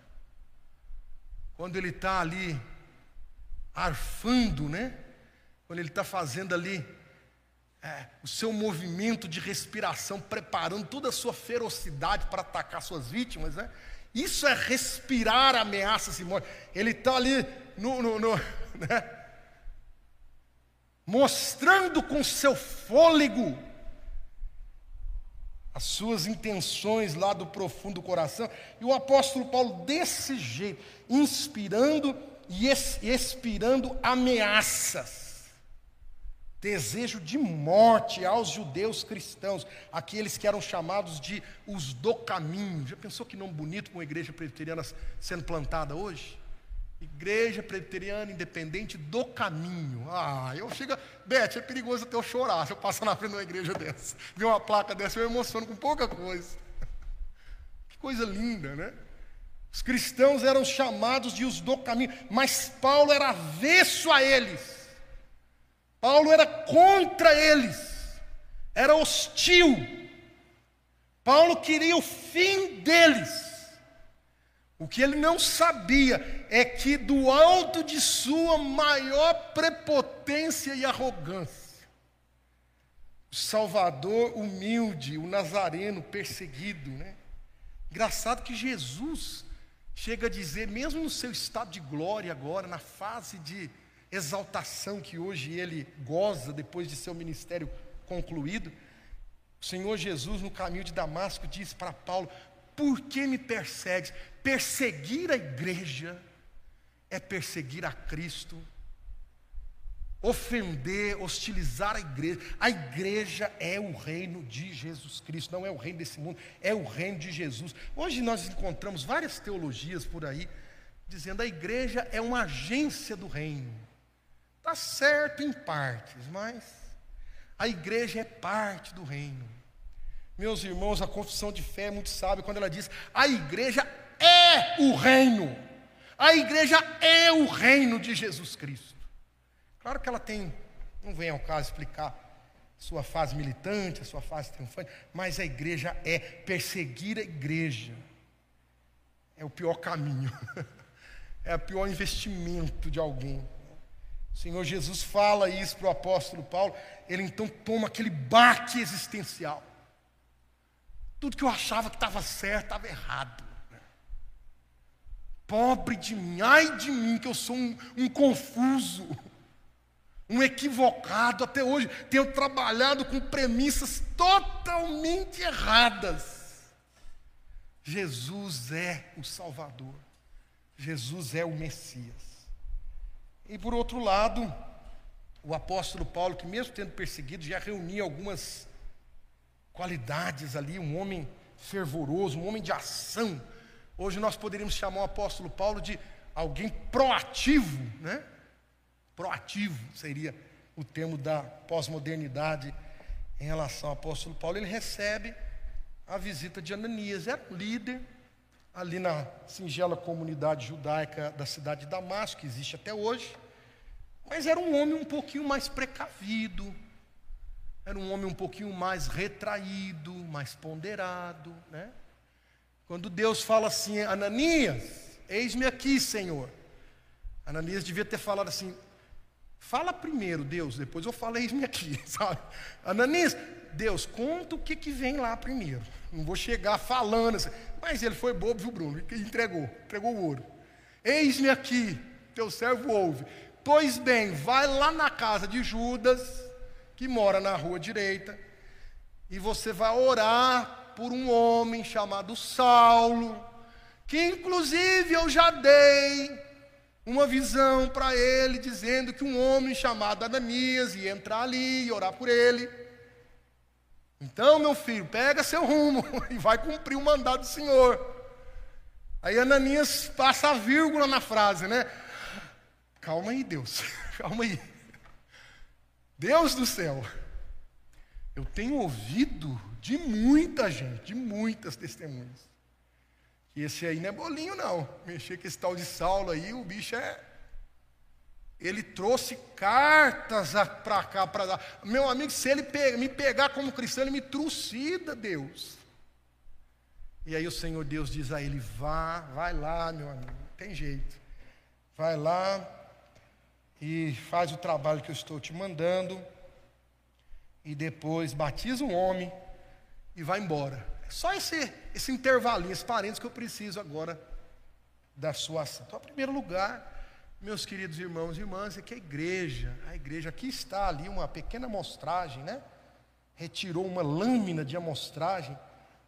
Quando ele está ali arfando, né? Quando ele está fazendo ali é, o seu movimento de respiração, preparando toda a sua ferocidade para atacar suas vítimas, né? Isso é respirar ameaças e morte. Ele está ali no, no, no <laughs> né? mostrando com seu fôlego as suas intenções lá do profundo do coração. E o apóstolo Paulo, desse jeito, inspirando e expirando ameaças, desejo de morte aos judeus cristãos, aqueles que eram chamados de os do caminho. Já pensou que nome bonito com a igreja presbiteriana sendo plantada hoje? Igreja Presbiteriana Independente do Caminho. Ah, eu chego. Beth, é perigoso até eu chorar se eu passar na frente de uma igreja dessa. Ver uma placa dessa, eu emociono com pouca coisa. <laughs> Que coisa linda, né? Os cristãos eram chamados de os do caminho, mas Paulo era avesso a eles. Paulo era contra eles, era hostil. Paulo queria o fim deles. O que ele não sabia é que do alto de sua maior prepotência e arrogância, o Salvador humilde, o Nazareno perseguido, né? Engraçado que Jesus chega a dizer, mesmo no seu estado de glória agora, na fase de exaltação que hoje ele goza depois de seu ministério concluído, o Senhor Jesus, no caminho de Damasco, diz para Paulo: Por que me persegues? Perseguir a igreja é perseguir a Cristo, ofender, hostilizar a igreja. A igreja é o reino de Jesus Cristo, não é o reino desse mundo, é o reino de Jesus. Hoje nós encontramos várias teologias por aí dizendo a igreja é uma agência do reino. Está certo em partes, mas a igreja é parte do reino. Meus irmãos, a confissão de fé é muito sábia quando ela diz: a igreja é o reino. A igreja é o reino de Jesus Cristo. Claro que ela tem, não vem ao caso explicar sua fase militante, a sua fase triunfante, mas a igreja é perseguir a igreja. É o pior caminho. <laughs> É o pior investimento de alguém. O Senhor Jesus fala isso para o apóstolo Paulo, ele então toma aquele baque existencial. Tudo que eu achava que estava certo estava errado. Pobre de mim, ai de mim, que eu sou um, um confuso, um equivocado. Até hoje tenho trabalhado com premissas totalmente erradas. Jesus é o Salvador, Jesus é o Messias. E por outro lado, o apóstolo Paulo, que mesmo tendo perseguido, já reunia algumas qualidades ali, um homem fervoroso, um homem de ação Hoje nós poderíamos chamar o apóstolo Paulo de alguém proativo, né? Proativo seria o termo da pós-modernidade em relação ao apóstolo Paulo. Ele recebe a visita de Ananias, era um líder ali na singela comunidade judaica da cidade de Damasco, que existe até hoje, mas era um homem um pouquinho mais precavido, era um homem um pouquinho mais retraído, mais ponderado, né? Quando Deus fala assim, Ananias, eis-me aqui, Senhor. Ananias devia ter falado assim: fala primeiro, Deus, depois eu falo, eis-me aqui, <laughs> sabe? Ananias, Deus, conta o que, que vem lá primeiro. Não vou chegar falando assim. Mas ele foi bobo, viu, Bruno? Entregou, entregou o ouro. Eis-me aqui, teu servo ouve. Pois bem, vai lá na casa de Judas, que mora na rua direita, e você vai orar por um homem chamado Saulo, que inclusive eu já dei uma visão para ele, dizendo que um homem chamado Ananias ia entrar ali e orar por ele. Então, meu filho, pega seu rumo <laughs> e vai cumprir o mandado do Senhor. Aí Ananias passa a vírgula na frase, né? Calma aí, Deus, <laughs> calma aí. Deus do céu, eu tenho ouvido de muita gente, de muitas testemunhas. Que esse aí não é bolinho, não. Mexer com esse tal de Saulo aí, o bicho é. Ele trouxe cartas para cá, para lá. Meu amigo, se ele me pegar como cristão, ele me trucida, Deus. E aí o Senhor Deus diz a ele: vá, vai lá, meu amigo, não tem jeito. Vai lá e faz o trabalho que eu estou te mandando. E depois batiza um homem e vai embora. Só esse, esse intervalinho, esse parênteses que eu preciso agora da sua ação. Então, em primeiro lugar, meus queridos irmãos e irmãs, é que a igreja, a igreja, aqui está ali uma pequena amostragem, né? Retirou uma lâmina de amostragem,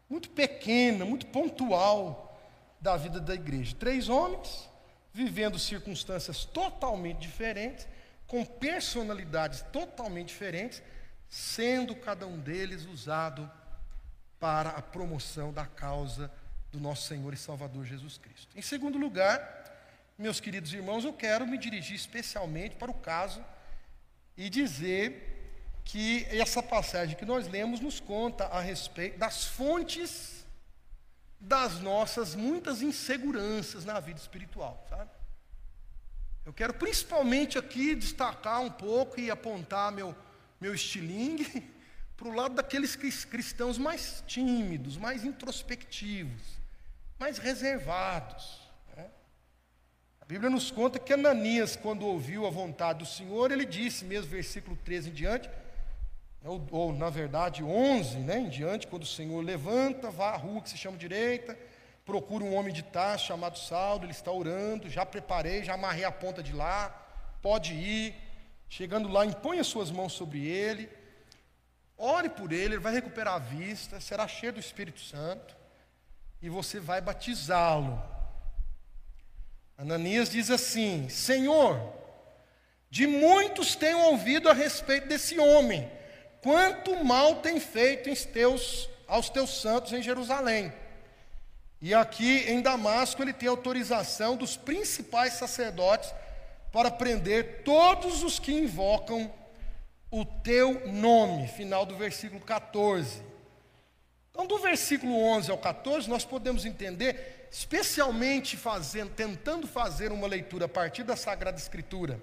muito pequena, muito pontual da vida da igreja. Três homens, vivendo circunstâncias totalmente diferentes, com personalidades totalmente diferentes, sendo cada um deles usado para a promoção da causa do nosso Senhor e Salvador Jesus Cristo. Em segundo lugar, meus queridos irmãos, eu quero me dirigir especialmente para o caso e dizer que essa passagem que nós lemos nos conta a respeito das fontes das nossas muitas inseguranças na vida espiritual, sabe? Eu quero principalmente aqui destacar um pouco e apontar meu, meu estilingue <laughs> para o lado daqueles cristãos mais tímidos, mais introspectivos, mais reservados. Né? A Bíblia nos conta que Ananias, quando ouviu a vontade do Senhor, ele disse, mesmo versículo 13 em diante, ou, ou na verdade 11 né, em diante, quando o Senhor levanta, vá à rua que se chama direita, procura um homem de Tarso chamado Saulo, ele está orando, já preparei, já amarrei a ponta de lá, pode ir. Chegando lá, impõe as suas mãos sobre ele Ore por ele, ele vai recuperar a vista, será cheio do Espírito Santo e você vai batizá-lo. Ananias diz assim: Senhor, de muitos tenho ouvido a respeito desse homem, quanto mal tem feito teus, aos teus santos em Jerusalém. E aqui em Damasco ele tem autorização dos principais sacerdotes para prender todos os que invocam o teu nome. Final do versículo 14. Então, do versículo 11 ao 14, nós podemos entender, especialmente fazendo, tentando fazer uma leitura a partir da Sagrada Escritura,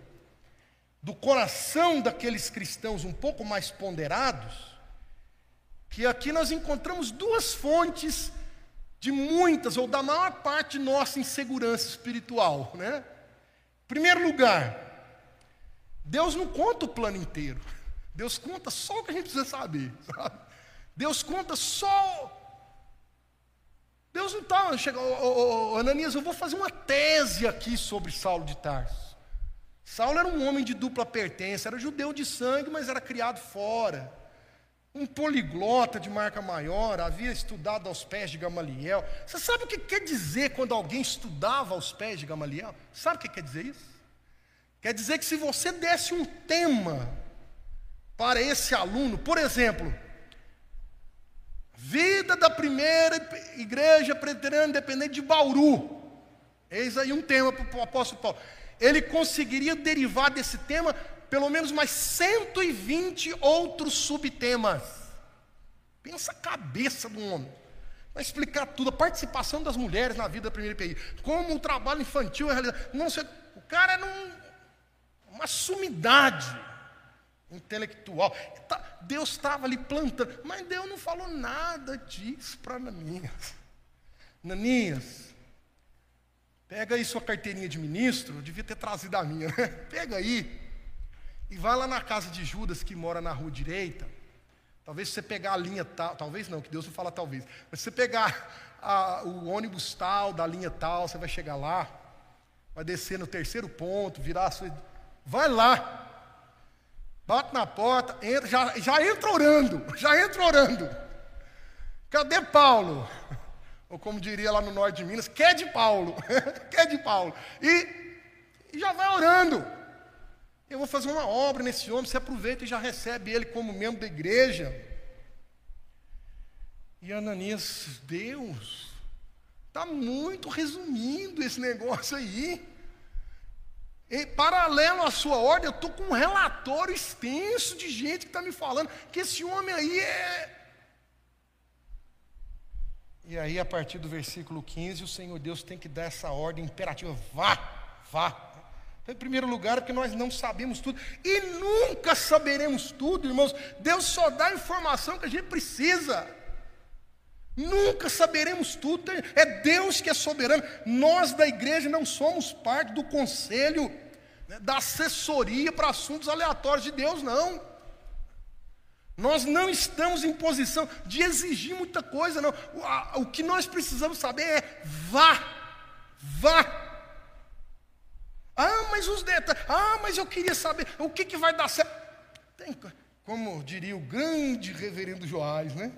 do coração daqueles cristãos um pouco mais ponderados, que aqui nós encontramos duas fontes de muitas, ou da maior parte nossa insegurança espiritual. Né? Em primeiro lugar, Deus não conta o plano inteiro. Deus conta só o que a gente precisa saber. <laughs> Sabe? Deus conta só. Deus não está. Chega, oh, oh, Ananias, eu vou fazer uma tese aqui sobre Saulo de Tarso. Saulo era um homem de dupla pertença, era judeu de sangue, mas era criado fora um poliglota de marca maior, havia estudado aos pés de Gamaliel. Você sabe o que quer dizer quando alguém estudava aos pés de Gamaliel? Sabe o que quer dizer isso? Quer dizer que se você desse um tema para esse aluno, por exemplo, vida da primeira igreja presbiteriana independente de Bauru, eis aí um tema para o apóstolo Paulo. Ele conseguiria derivar desse tema pelo menos mais 120 outros subtemas. Pensa a cabeça do homem. Vai explicar tudo, a participação das mulheres na vida da primeira IPI, como o trabalho infantil é realizado. Não sei, o cara era um, uma sumidade intelectual. Tá, Deus estava ali plantando, mas Deus não falou nada disso para Ananias. Ananias, pega aí sua carteirinha de ministro, eu devia ter trazido a minha, né? <laughs> Pega aí. E vai lá na casa de Judas, que mora na rua direita. Talvez você pegar a linha tal, talvez não, que Deus não fala talvez. Mas você pegar a, o ônibus tal, da linha tal, você vai chegar lá, vai descer no terceiro ponto, virar a sua. Vai lá. Bate na porta, entra, já, já entra orando, já entra orando. Cadê Paulo? Ou como diria lá no norte de Minas, quer de Paulo, <laughs> quer de Paulo. E, e já vai orando. Eu vou fazer uma obra nesse homem, você aproveita e já recebe ele como membro da igreja. E Ananias, Deus, está muito resumindo esse negócio aí. Em paralelo à sua ordem, eu estou com um relatório extenso de gente que está me falando que esse homem aí é. E aí, a partir do versículo 15, o Senhor Deus tem que dar essa ordem imperativa: vá, vá, em primeiro lugar, porque nós não sabemos tudo e nunca saberemos tudo, irmãos. Deus só dá a informação que a gente precisa. Nunca saberemos tudo, é Deus que é soberano. Nós da igreja não somos parte do conselho, né, da assessoria para assuntos aleatórios de Deus, não. Nós não estamos em posição de exigir muita coisa, não. O, o que nós precisamos saber é vá, vá ah, mas os detalhes. Ah, mas eu queria saber o que, que vai dar certo. Tem, como diria o grande reverendo Joás, né?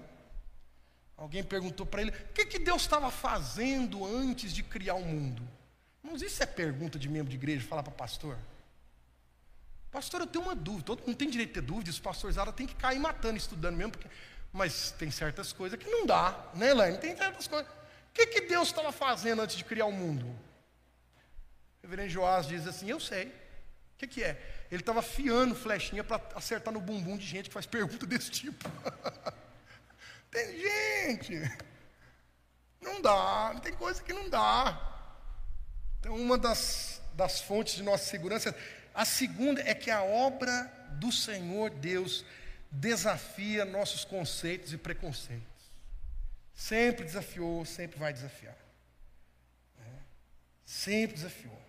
Alguém perguntou para ele: o que, que Deus estava fazendo antes de criar o mundo? Mas isso é pergunta de membro de igreja, falar para pastor. Pastor, eu tenho uma dúvida. Todo mundo tem direito de ter dúvida, os pastores árabe tem que cair matando, estudando mesmo. Porque... Mas tem certas coisas que não dá, né, Elaine? Tem certas coisas. O que, que Deus estava fazendo antes de criar o mundo? Reverendo Joás diz assim: Eu sei. O que, que é? Ele estava fiando flechinha para acertar no bumbum de gente que faz pergunta <laughs> desse tipo. Tem gente. Não dá, tem coisa que não dá. Então, uma das, das fontes de nossa segurança. A segunda é que a obra do Senhor Deus desafia nossos conceitos e preconceitos. Sempre desafiou, sempre vai desafiar. É. Sempre desafiou.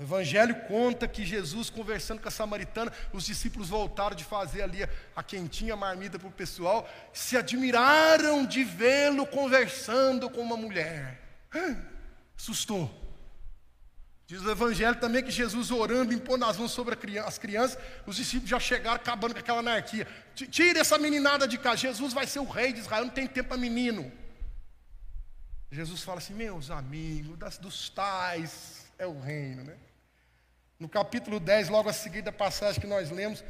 O Evangelho conta que Jesus, conversando com a samaritana, os discípulos voltaram de fazer ali a quentinha, marmita para o pessoal, se admiraram de vê-lo conversando com uma mulher. Assustou. Diz o Evangelho também que Jesus orando, impondo as mãos sobre as crianças, os discípulos já chegaram acabando com aquela anarquia. Tire essa meninada de cá, Jesus vai ser o rei de Israel, não tem tempo para menino. Jesus fala assim: meus amigos, das, dos tais, é o reino, né? No capítulo 10, logo a seguir da passagem que nós lemos,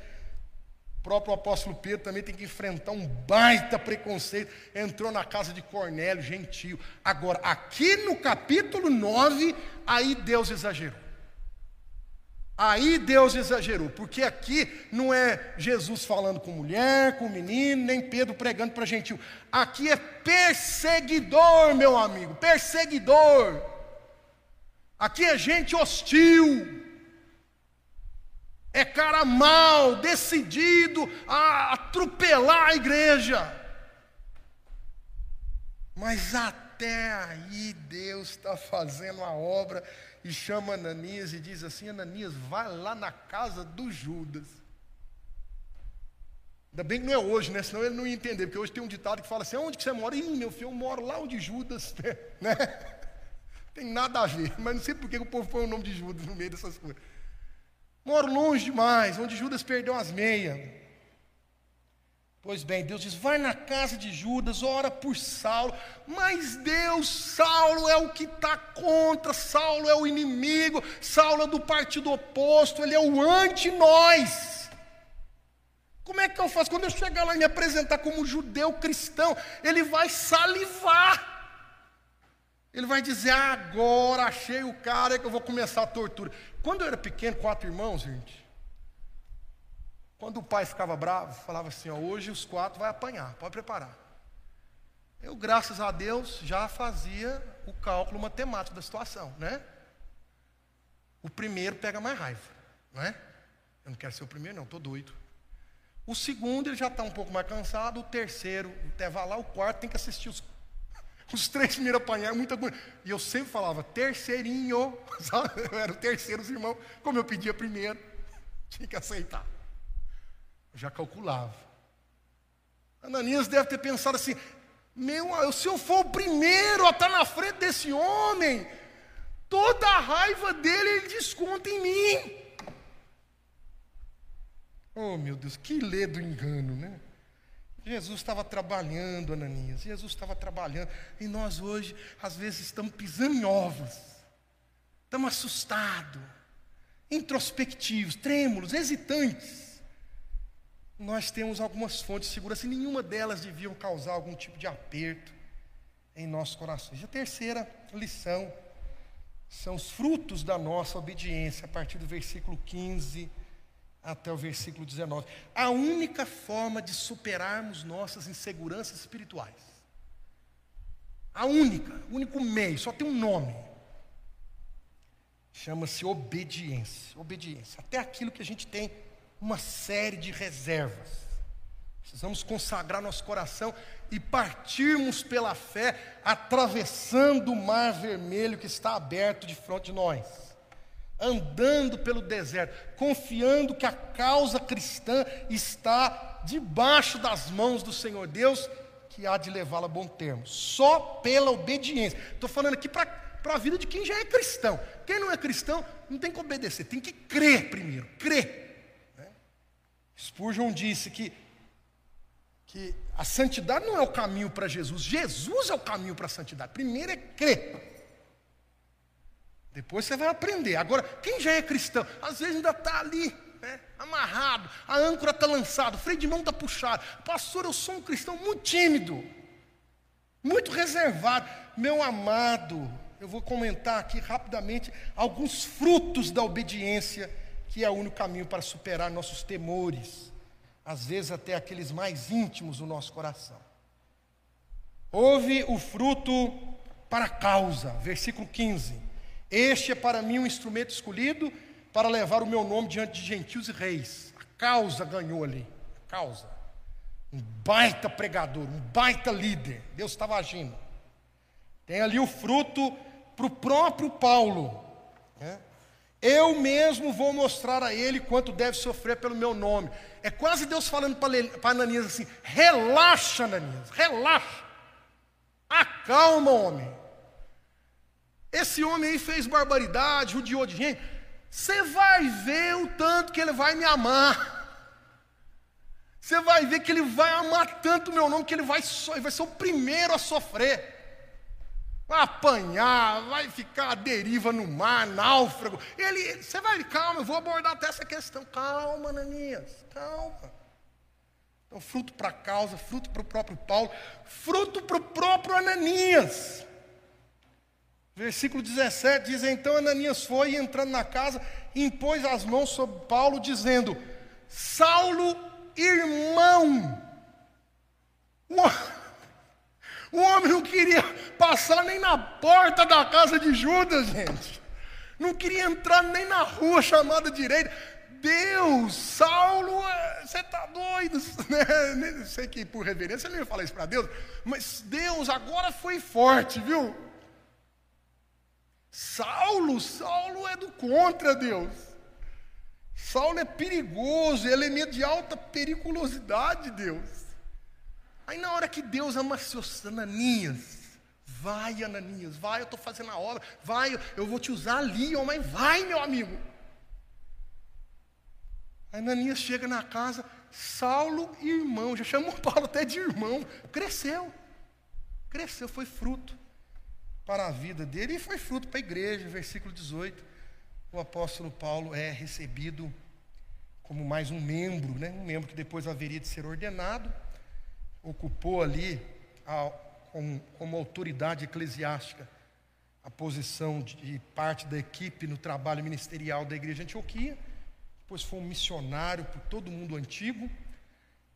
o próprio apóstolo Pedro também tem que enfrentar um baita preconceito. Entrou na casa de Cornélio, gentil. Agora, aqui no capítulo 9, aí Deus exagerou. Aí Deus exagerou, porque aqui não é Jesus falando com mulher, com menino, nem Pedro pregando para gentil. Aqui é perseguidor, meu amigo, perseguidor. Aqui é gente hostil. É cara mal, decidido a atropelar a igreja. Mas até aí Deus está fazendo a obra e chama Ananias e diz assim: Ananias, vai lá na casa do Judas. Ainda bem que não é hoje, né? Senão ele não ia entender, porque hoje tem um ditado que fala assim: onde que você mora? Ih, meu filho, eu moro lá onde Judas, <laughs> né? Tem nada a ver, mas não sei por que o povo põe o nome de Judas no meio dessas coisas. Moro longe demais, onde Judas perdeu as meias. Pois bem, Deus diz: vai na casa de Judas, ora por Saulo, mas Deus, Saulo é o que está contra, Saulo é o inimigo, Saulo é do partido oposto, ele é o anti-nós. Como é que eu faço? Quando eu chegar lá e me apresentar como judeu cristão, ele vai salivar. Ele vai dizer: agora achei o cara que eu vou começar a tortura. Quando eu era pequeno, quatro irmãos, gente, quando o pai ficava bravo, falava assim: ó, hoje os quatro vai apanhar, pode preparar. Eu, graças a Deus, já fazia o cálculo matemático da situação, né? O primeiro pega mais raiva, não é? Eu não quero ser o primeiro, não, estou doido. O segundo, ele já está um pouco mais cansado. O terceiro, até vai lá. O quarto, tem que assistir os, os três primeiros apanhar, muita coisa. E eu sempre falava, terceirinho. <laughs> Sabe? Eu era o terceiro, os irmãos. Como eu pedia primeiro, tinha que aceitar já calculava. Ananias deve ter pensado assim: meu, se eu for o primeiro a estar na frente desse homem, toda a raiva dele ele desconta em mim. Oh meu Deus, que lê do engano, né? Jesus estava trabalhando, Ananias. Jesus estava trabalhando. E nós hoje, às vezes, estamos pisando em ovos. Estamos assustados, introspectivos, trêmulos, hesitantes nós temos algumas fontes de segurança e nenhuma delas deviam causar algum tipo de aperto em nossos corações. E a terceira lição são os frutos da nossa obediência, a partir do versículo 15 até o versículo 19. A única forma de superarmos nossas inseguranças espirituais. A única, o único meio, só tem um nome. Chama-se obediência. Obediência. Até aquilo que a gente tem uma série de reservas. Precisamos consagrar nosso coração e partirmos pela fé, atravessando o mar vermelho que está aberto de frente de nós, andando pelo deserto, confiando que a causa cristã está debaixo das mãos do Senhor Deus, que há de levá-la a bom termo, só pela obediência. Estou falando aqui para a vida de quem já é cristão. Quem não é cristão não tem que obedecer, tem que crer primeiro, crer. Spurgeon disse que, que a santidade não é o caminho para Jesus, Jesus é o caminho para a santidade. Primeiro é crer. Depois você vai aprender. Agora, quem já é cristão, às vezes ainda está ali, né, amarrado, a âncora está lançada, o freio de mão está puxado. Pastor, eu sou um cristão muito tímido, muito reservado. Meu amado, eu vou comentar aqui rapidamente alguns frutos da obediência que é o único caminho para superar nossos temores, às vezes até aqueles mais íntimos do nosso coração. Houve o fruto para a causa, versículo 15. Este é para mim um instrumento escolhido para levar o meu nome diante de gentios e reis. A causa ganhou ali, a causa. Um baita pregador, um baita líder. Deus estava agindo. Tem ali o fruto para o próprio Paulo. Né? Eu mesmo vou mostrar a ele quanto deve sofrer pelo meu nome. É quase Deus falando para Ananias assim: relaxa, Ananias, relaxa. Acalma, homem. Esse homem aí fez barbaridade, judiou de gente. Você vai ver o tanto que ele vai me amar. Você vai ver que ele vai amar tanto o meu nome que ele vai, ele vai ser o primeiro a sofrer. vai apanhar, vai ficar à deriva no mar, náufrago. Ele, você vai, calma, eu vou abordar até essa questão. Calma, Ananias, calma. Então, fruto para a causa, fruto para o próprio Paulo, fruto para o próprio Ananias. Versículo 17 diz: Então Ananias foi, entrando na casa, impôs as mãos sobre Paulo, dizendo: Saulo, irmão. <laughs> O homem não queria passar nem na porta da casa de Judas, gente. Não queria entrar nem na rua chamada direita. Deus, Saulo, você está doido. <laughs> Né? Sei que por reverência ele ia falar isso para Deus, mas Deus agora foi forte, viu? Saulo, Saulo é do contra Deus. Saulo é perigoso, é meio de alta periculosidade, Deus. Aí na hora que Deus amaciou Ananias, vai Ananias, vai, eu estou fazendo a obra, vai, eu vou te usar ali, oh, mas vai meu amigo. Aí Ananias chega na casa, Saulo, irmão, já chamou <laughs> Paulo até de irmão, cresceu, cresceu, foi fruto para a vida dele e foi fruto para a igreja, versículo 18, o apóstolo Paulo é recebido como mais um membro, né? um membro que depois haveria de ser ordenado, ocupou ali, a, como, como autoridade eclesiástica, a posição de parte da equipe no trabalho ministerial da igreja de Antioquia, depois foi um missionário por todo o mundo antigo,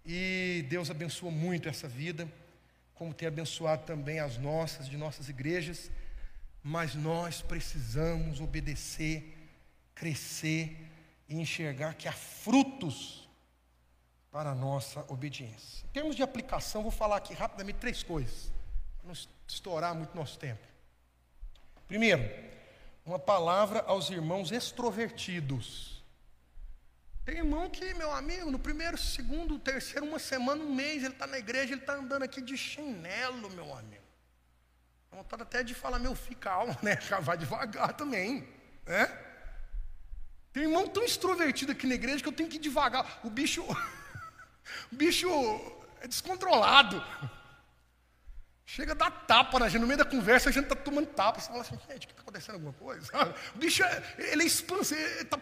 e Deus abençoou muito essa vida, como tem abençoado também as nossas, de nossas igrejas, mas nós precisamos obedecer, crescer e enxergar que há frutos para a nossa obediência. Em termos de aplicação, vou falar aqui rapidamente três coisas, para não estourar muito nosso tempo. Primeiro, uma palavra aos irmãos extrovertidos. Tem irmão que, meu amigo, no primeiro, segundo, terceiro, uma semana, um mês, ele está na igreja, ele está andando aqui de chinelo, meu amigo. Dá vontade até de falar, meu filho, calma, <laughs> né? Vai devagar também, né? Tem irmão tão extrovertido aqui na igreja que eu tenho que ir devagar. O bicho. <laughs> O bicho é descontrolado. Chega a dar tapa na gente, no meio da conversa a gente está tomando tapa. Você fala assim, gente, está acontecendo alguma coisa? O bicho é, ele é expansivo, ele, tá,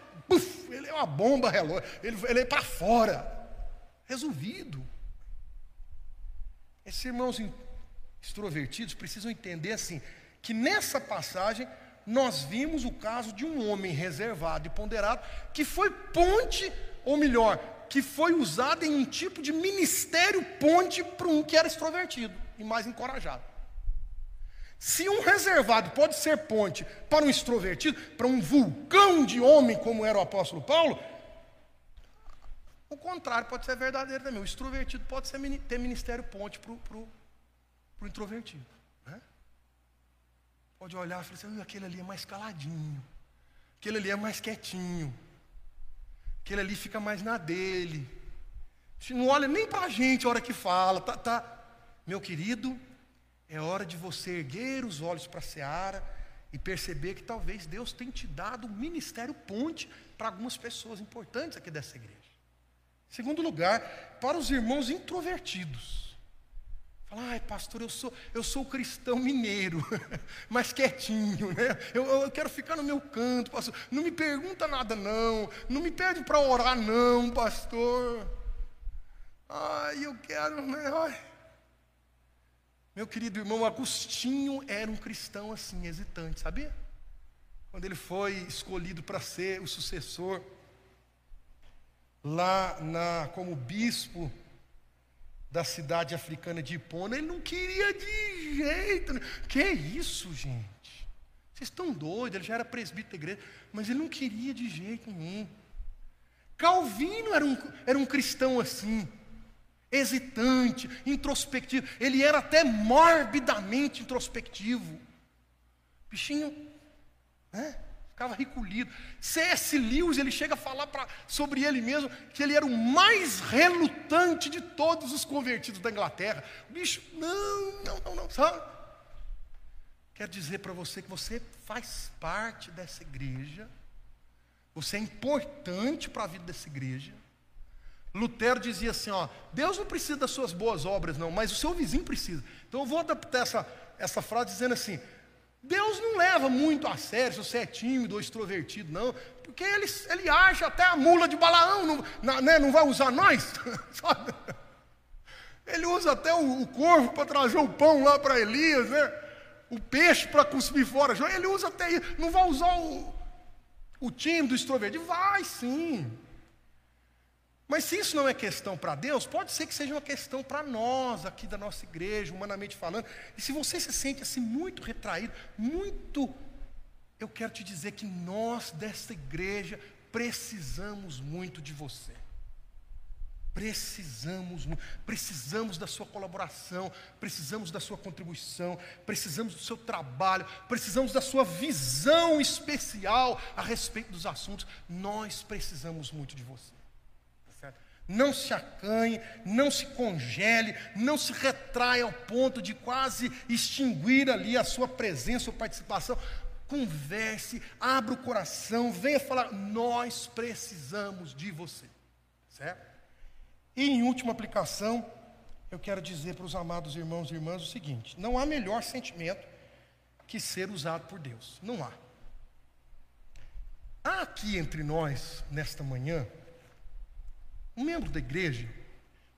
ele é uma bomba relógio, ele, ele é para fora. Resolvido. Esses irmãos extrovertidos precisam entender assim, que nessa passagem nós vimos o caso de um homem reservado e ponderado que foi ponte, ou melhor, que foi usada em um tipo de ministério ponte para um que era extrovertido e mais encorajado. Se um reservado pode ser ponte para um extrovertido, para um vulcão de homem como era o apóstolo Paulo, o contrário pode ser verdadeiro também. O extrovertido pode ser, ter ministério ponte para o introvertido. Né? Pode olhar e falar assim, aquele ali é mais caladinho, aquele ali é mais quietinho, Aquele ali fica mais na dele. Não olha nem para a gente a hora que fala. Tá, tá. Meu querido, é hora de você erguer os olhos para a seara e perceber que talvez Deus tenha te dado um ministério ponte para algumas pessoas importantes aqui dessa igreja. Segundo lugar, para os irmãos introvertidos. Fala, ai pastor, eu sou, eu sou cristão mineiro, <laughs> mais quietinho, né? Eu, eu, quero ficar no meu canto, pastor. Não me pergunta nada, não. Não me pede para orar, não, pastor. Ai, eu quero, né? Ai. Meu querido irmão Agostinho era um cristão assim, hesitante, sabia? Quando ele foi escolhido para ser o sucessor lá na, como bispo da cidade africana de Hipona, ele não queria de jeito. Que isso, gente? Vocês estão doidos, ele já era presbítero da igreja, mas ele não queria de jeito nenhum. Calvino era um, era um cristão assim, hesitante, introspectivo. Ele era até morbidamente introspectivo. Bichinho, né? ficava recolhido. C.S. Lewis, ele chega a falar pra, sobre ele mesmo que ele era o mais relutante de todos os convertidos da Inglaterra. Bicho, não, não, não, não, sabe? Quero dizer para você que você faz parte dessa igreja, você é importante para a vida dessa igreja. Lutero dizia assim: ó, Deus não precisa das suas boas obras, não, mas o seu vizinho precisa. Então eu vou adaptar essa, essa frase dizendo assim: Deus não leva muito a sério se você é tímido ou extrovertido, não, porque ele, ele acha até a mula de Balaão, não, na, né, não vai usar nós, <laughs> Ele usa até o, o corvo para trazer o pão lá para Elias, né? o peixe para cuspir fora. Ele usa até isso, não vai usar o, o tímido, o extrovertido? Vai sim. Mas se isso não é questão para Deus, pode ser que seja uma questão para nós, aqui da nossa igreja, humanamente falando. E se você se sente assim muito retraído, muito. Eu quero te dizer que nós, desta igreja, precisamos muito de você. Precisamos, precisamos da sua colaboração, precisamos da sua contribuição, precisamos do seu trabalho, precisamos da sua visão especial a respeito dos assuntos. Nós precisamos muito de você. Não se acanhe, não se congele, não se retraia ao ponto de quase extinguir ali a sua presença ou participação. Converse, abra o coração, venha falar. Nós precisamos de você, certo? E em última aplicação, eu quero dizer para os amados irmãos e irmãs o seguinte: não há melhor sentimento que ser usado por Deus. Não há. Há aqui entre nós, nesta manhã, um membro da igreja,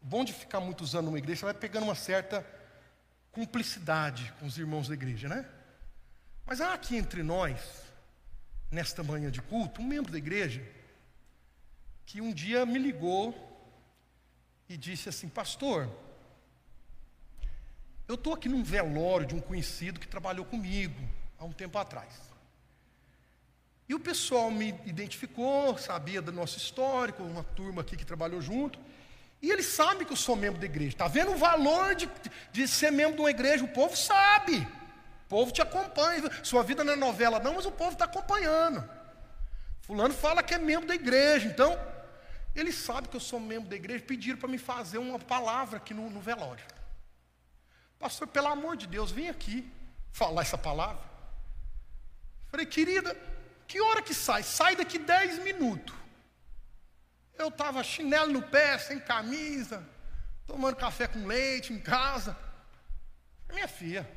bom de ficar muitos anos numa igreja, vai pegando uma certa cumplicidade com os irmãos da igreja, né? Mas há aqui entre nós, nesta manhã de culto, um membro da igreja que um dia me ligou e disse assim: Pastor, eu estou aqui num velório de um conhecido que trabalhou comigo há um tempo atrás. E o pessoal me identificou, sabia do nosso histórico, uma turma aqui que trabalhou junto. E eles sabem que eu sou membro da igreja. Está vendo o valor de, de ser membro de uma igreja? O povo sabe. O povo te acompanha. Sua vida não é novela, não, mas o povo está acompanhando. Fulano fala que é membro da igreja. Então, eles sabem que eu sou membro da igreja. Pediram para me fazer uma palavra aqui no, no velório. Pastor, pelo amor de Deus, vem aqui falar essa palavra. Falei, querida, que hora que sai? Sai daqui 10 minutos. Eu estava chinelo no pé, sem camisa, tomando café com leite em casa. Minha filha,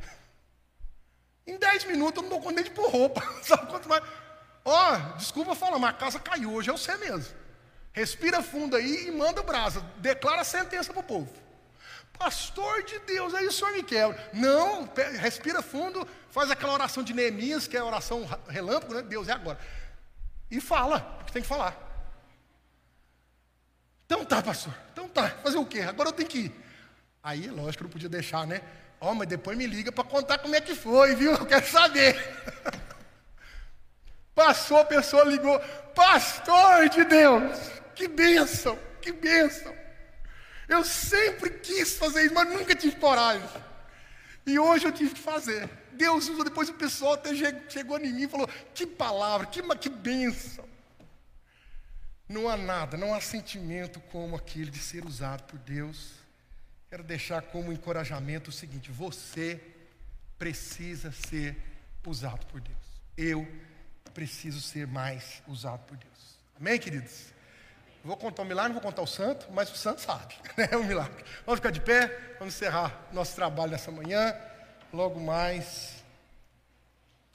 em 10 minutos eu não dou conta nem de pôr roupa. <laughs> Sabe quanto mais? Ó, oh, desculpa falar, mas a casa caiu, hoje é você mesmo. Respira fundo aí e manda o brasa. Declara a sentença para o povo. Pastor de Deus, aí o senhor me quebra. Não, respira fundo, faz aquela oração de Neemias, que é a oração relâmpago, né? Deus é agora. E fala o que tem que falar. Então tá, pastor. Então tá. Fazer o quê? Agora eu tenho que ir. Aí, lógico, não podia deixar, né? Ó, oh, mas depois me liga para contar como é que foi, viu? Eu quero saber. <laughs> Passou, a pessoa ligou. Pastor de Deus, que bênção, que bênção. Eu sempre quis fazer isso, mas nunca tive coragem. E hoje eu tive que fazer. Deus usa, depois o pessoal até chegou em mim e falou: que palavra, que, que bênção. Não há nada, não há sentimento como aquele de ser usado por Deus. Quero deixar como encorajamento o seguinte: você precisa ser usado por Deus. Eu preciso ser mais usado por Deus. Amém, queridos? Vou contar o um milagre, não vou contar o santo, mas o santo sabe, <laughs> né? É um milagre. Vamos ficar de pé, vamos encerrar nosso trabalho nessa manhã. Logo mais,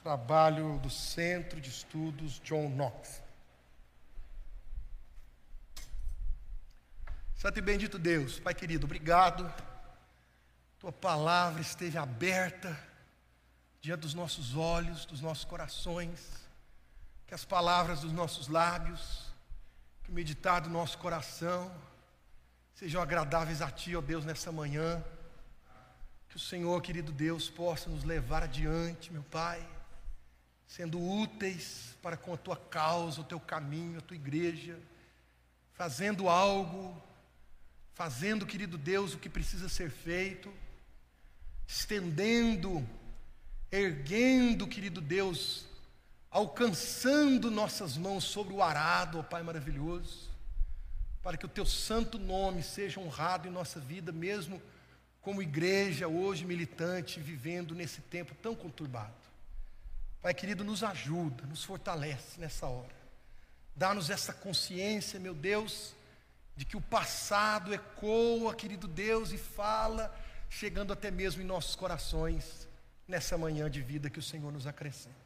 trabalho do Centro de Estudos John Knox. Santo e bendito Deus, Pai querido, obrigado. Tua palavra esteve aberta diante dos nossos olhos, dos nossos corações, que as palavras dos nossos lábios que o meditar do nosso coração sejam agradáveis a Ti, ó Deus, nessa manhã. Que o Senhor, querido Deus, possa nos levar adiante, meu Pai, sendo úteis para com a Tua causa, o Teu caminho, a Tua igreja, fazendo algo, fazendo, querido Deus, o que precisa ser feito, estendendo, erguendo, querido Deus, alcançando nossas mãos sobre o arado, ó Pai maravilhoso, para que o teu santo nome seja honrado em nossa vida, mesmo como igreja hoje militante, vivendo nesse tempo tão conturbado. Pai querido, nos ajuda, nos fortalece nessa hora. Dá-nos essa consciência, meu Deus, de que o passado ecoa, querido Deus, e fala, chegando até mesmo em nossos corações nessa manhã de vida que o Senhor nos acrescenta.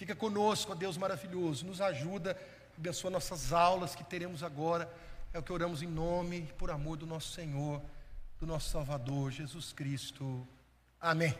Fica conosco, ó Deus maravilhoso, nos ajuda, abençoa nossas aulas que teremos agora. É o que oramos em nome e por amor do nosso Senhor, do nosso Salvador, Jesus Cristo. Amém.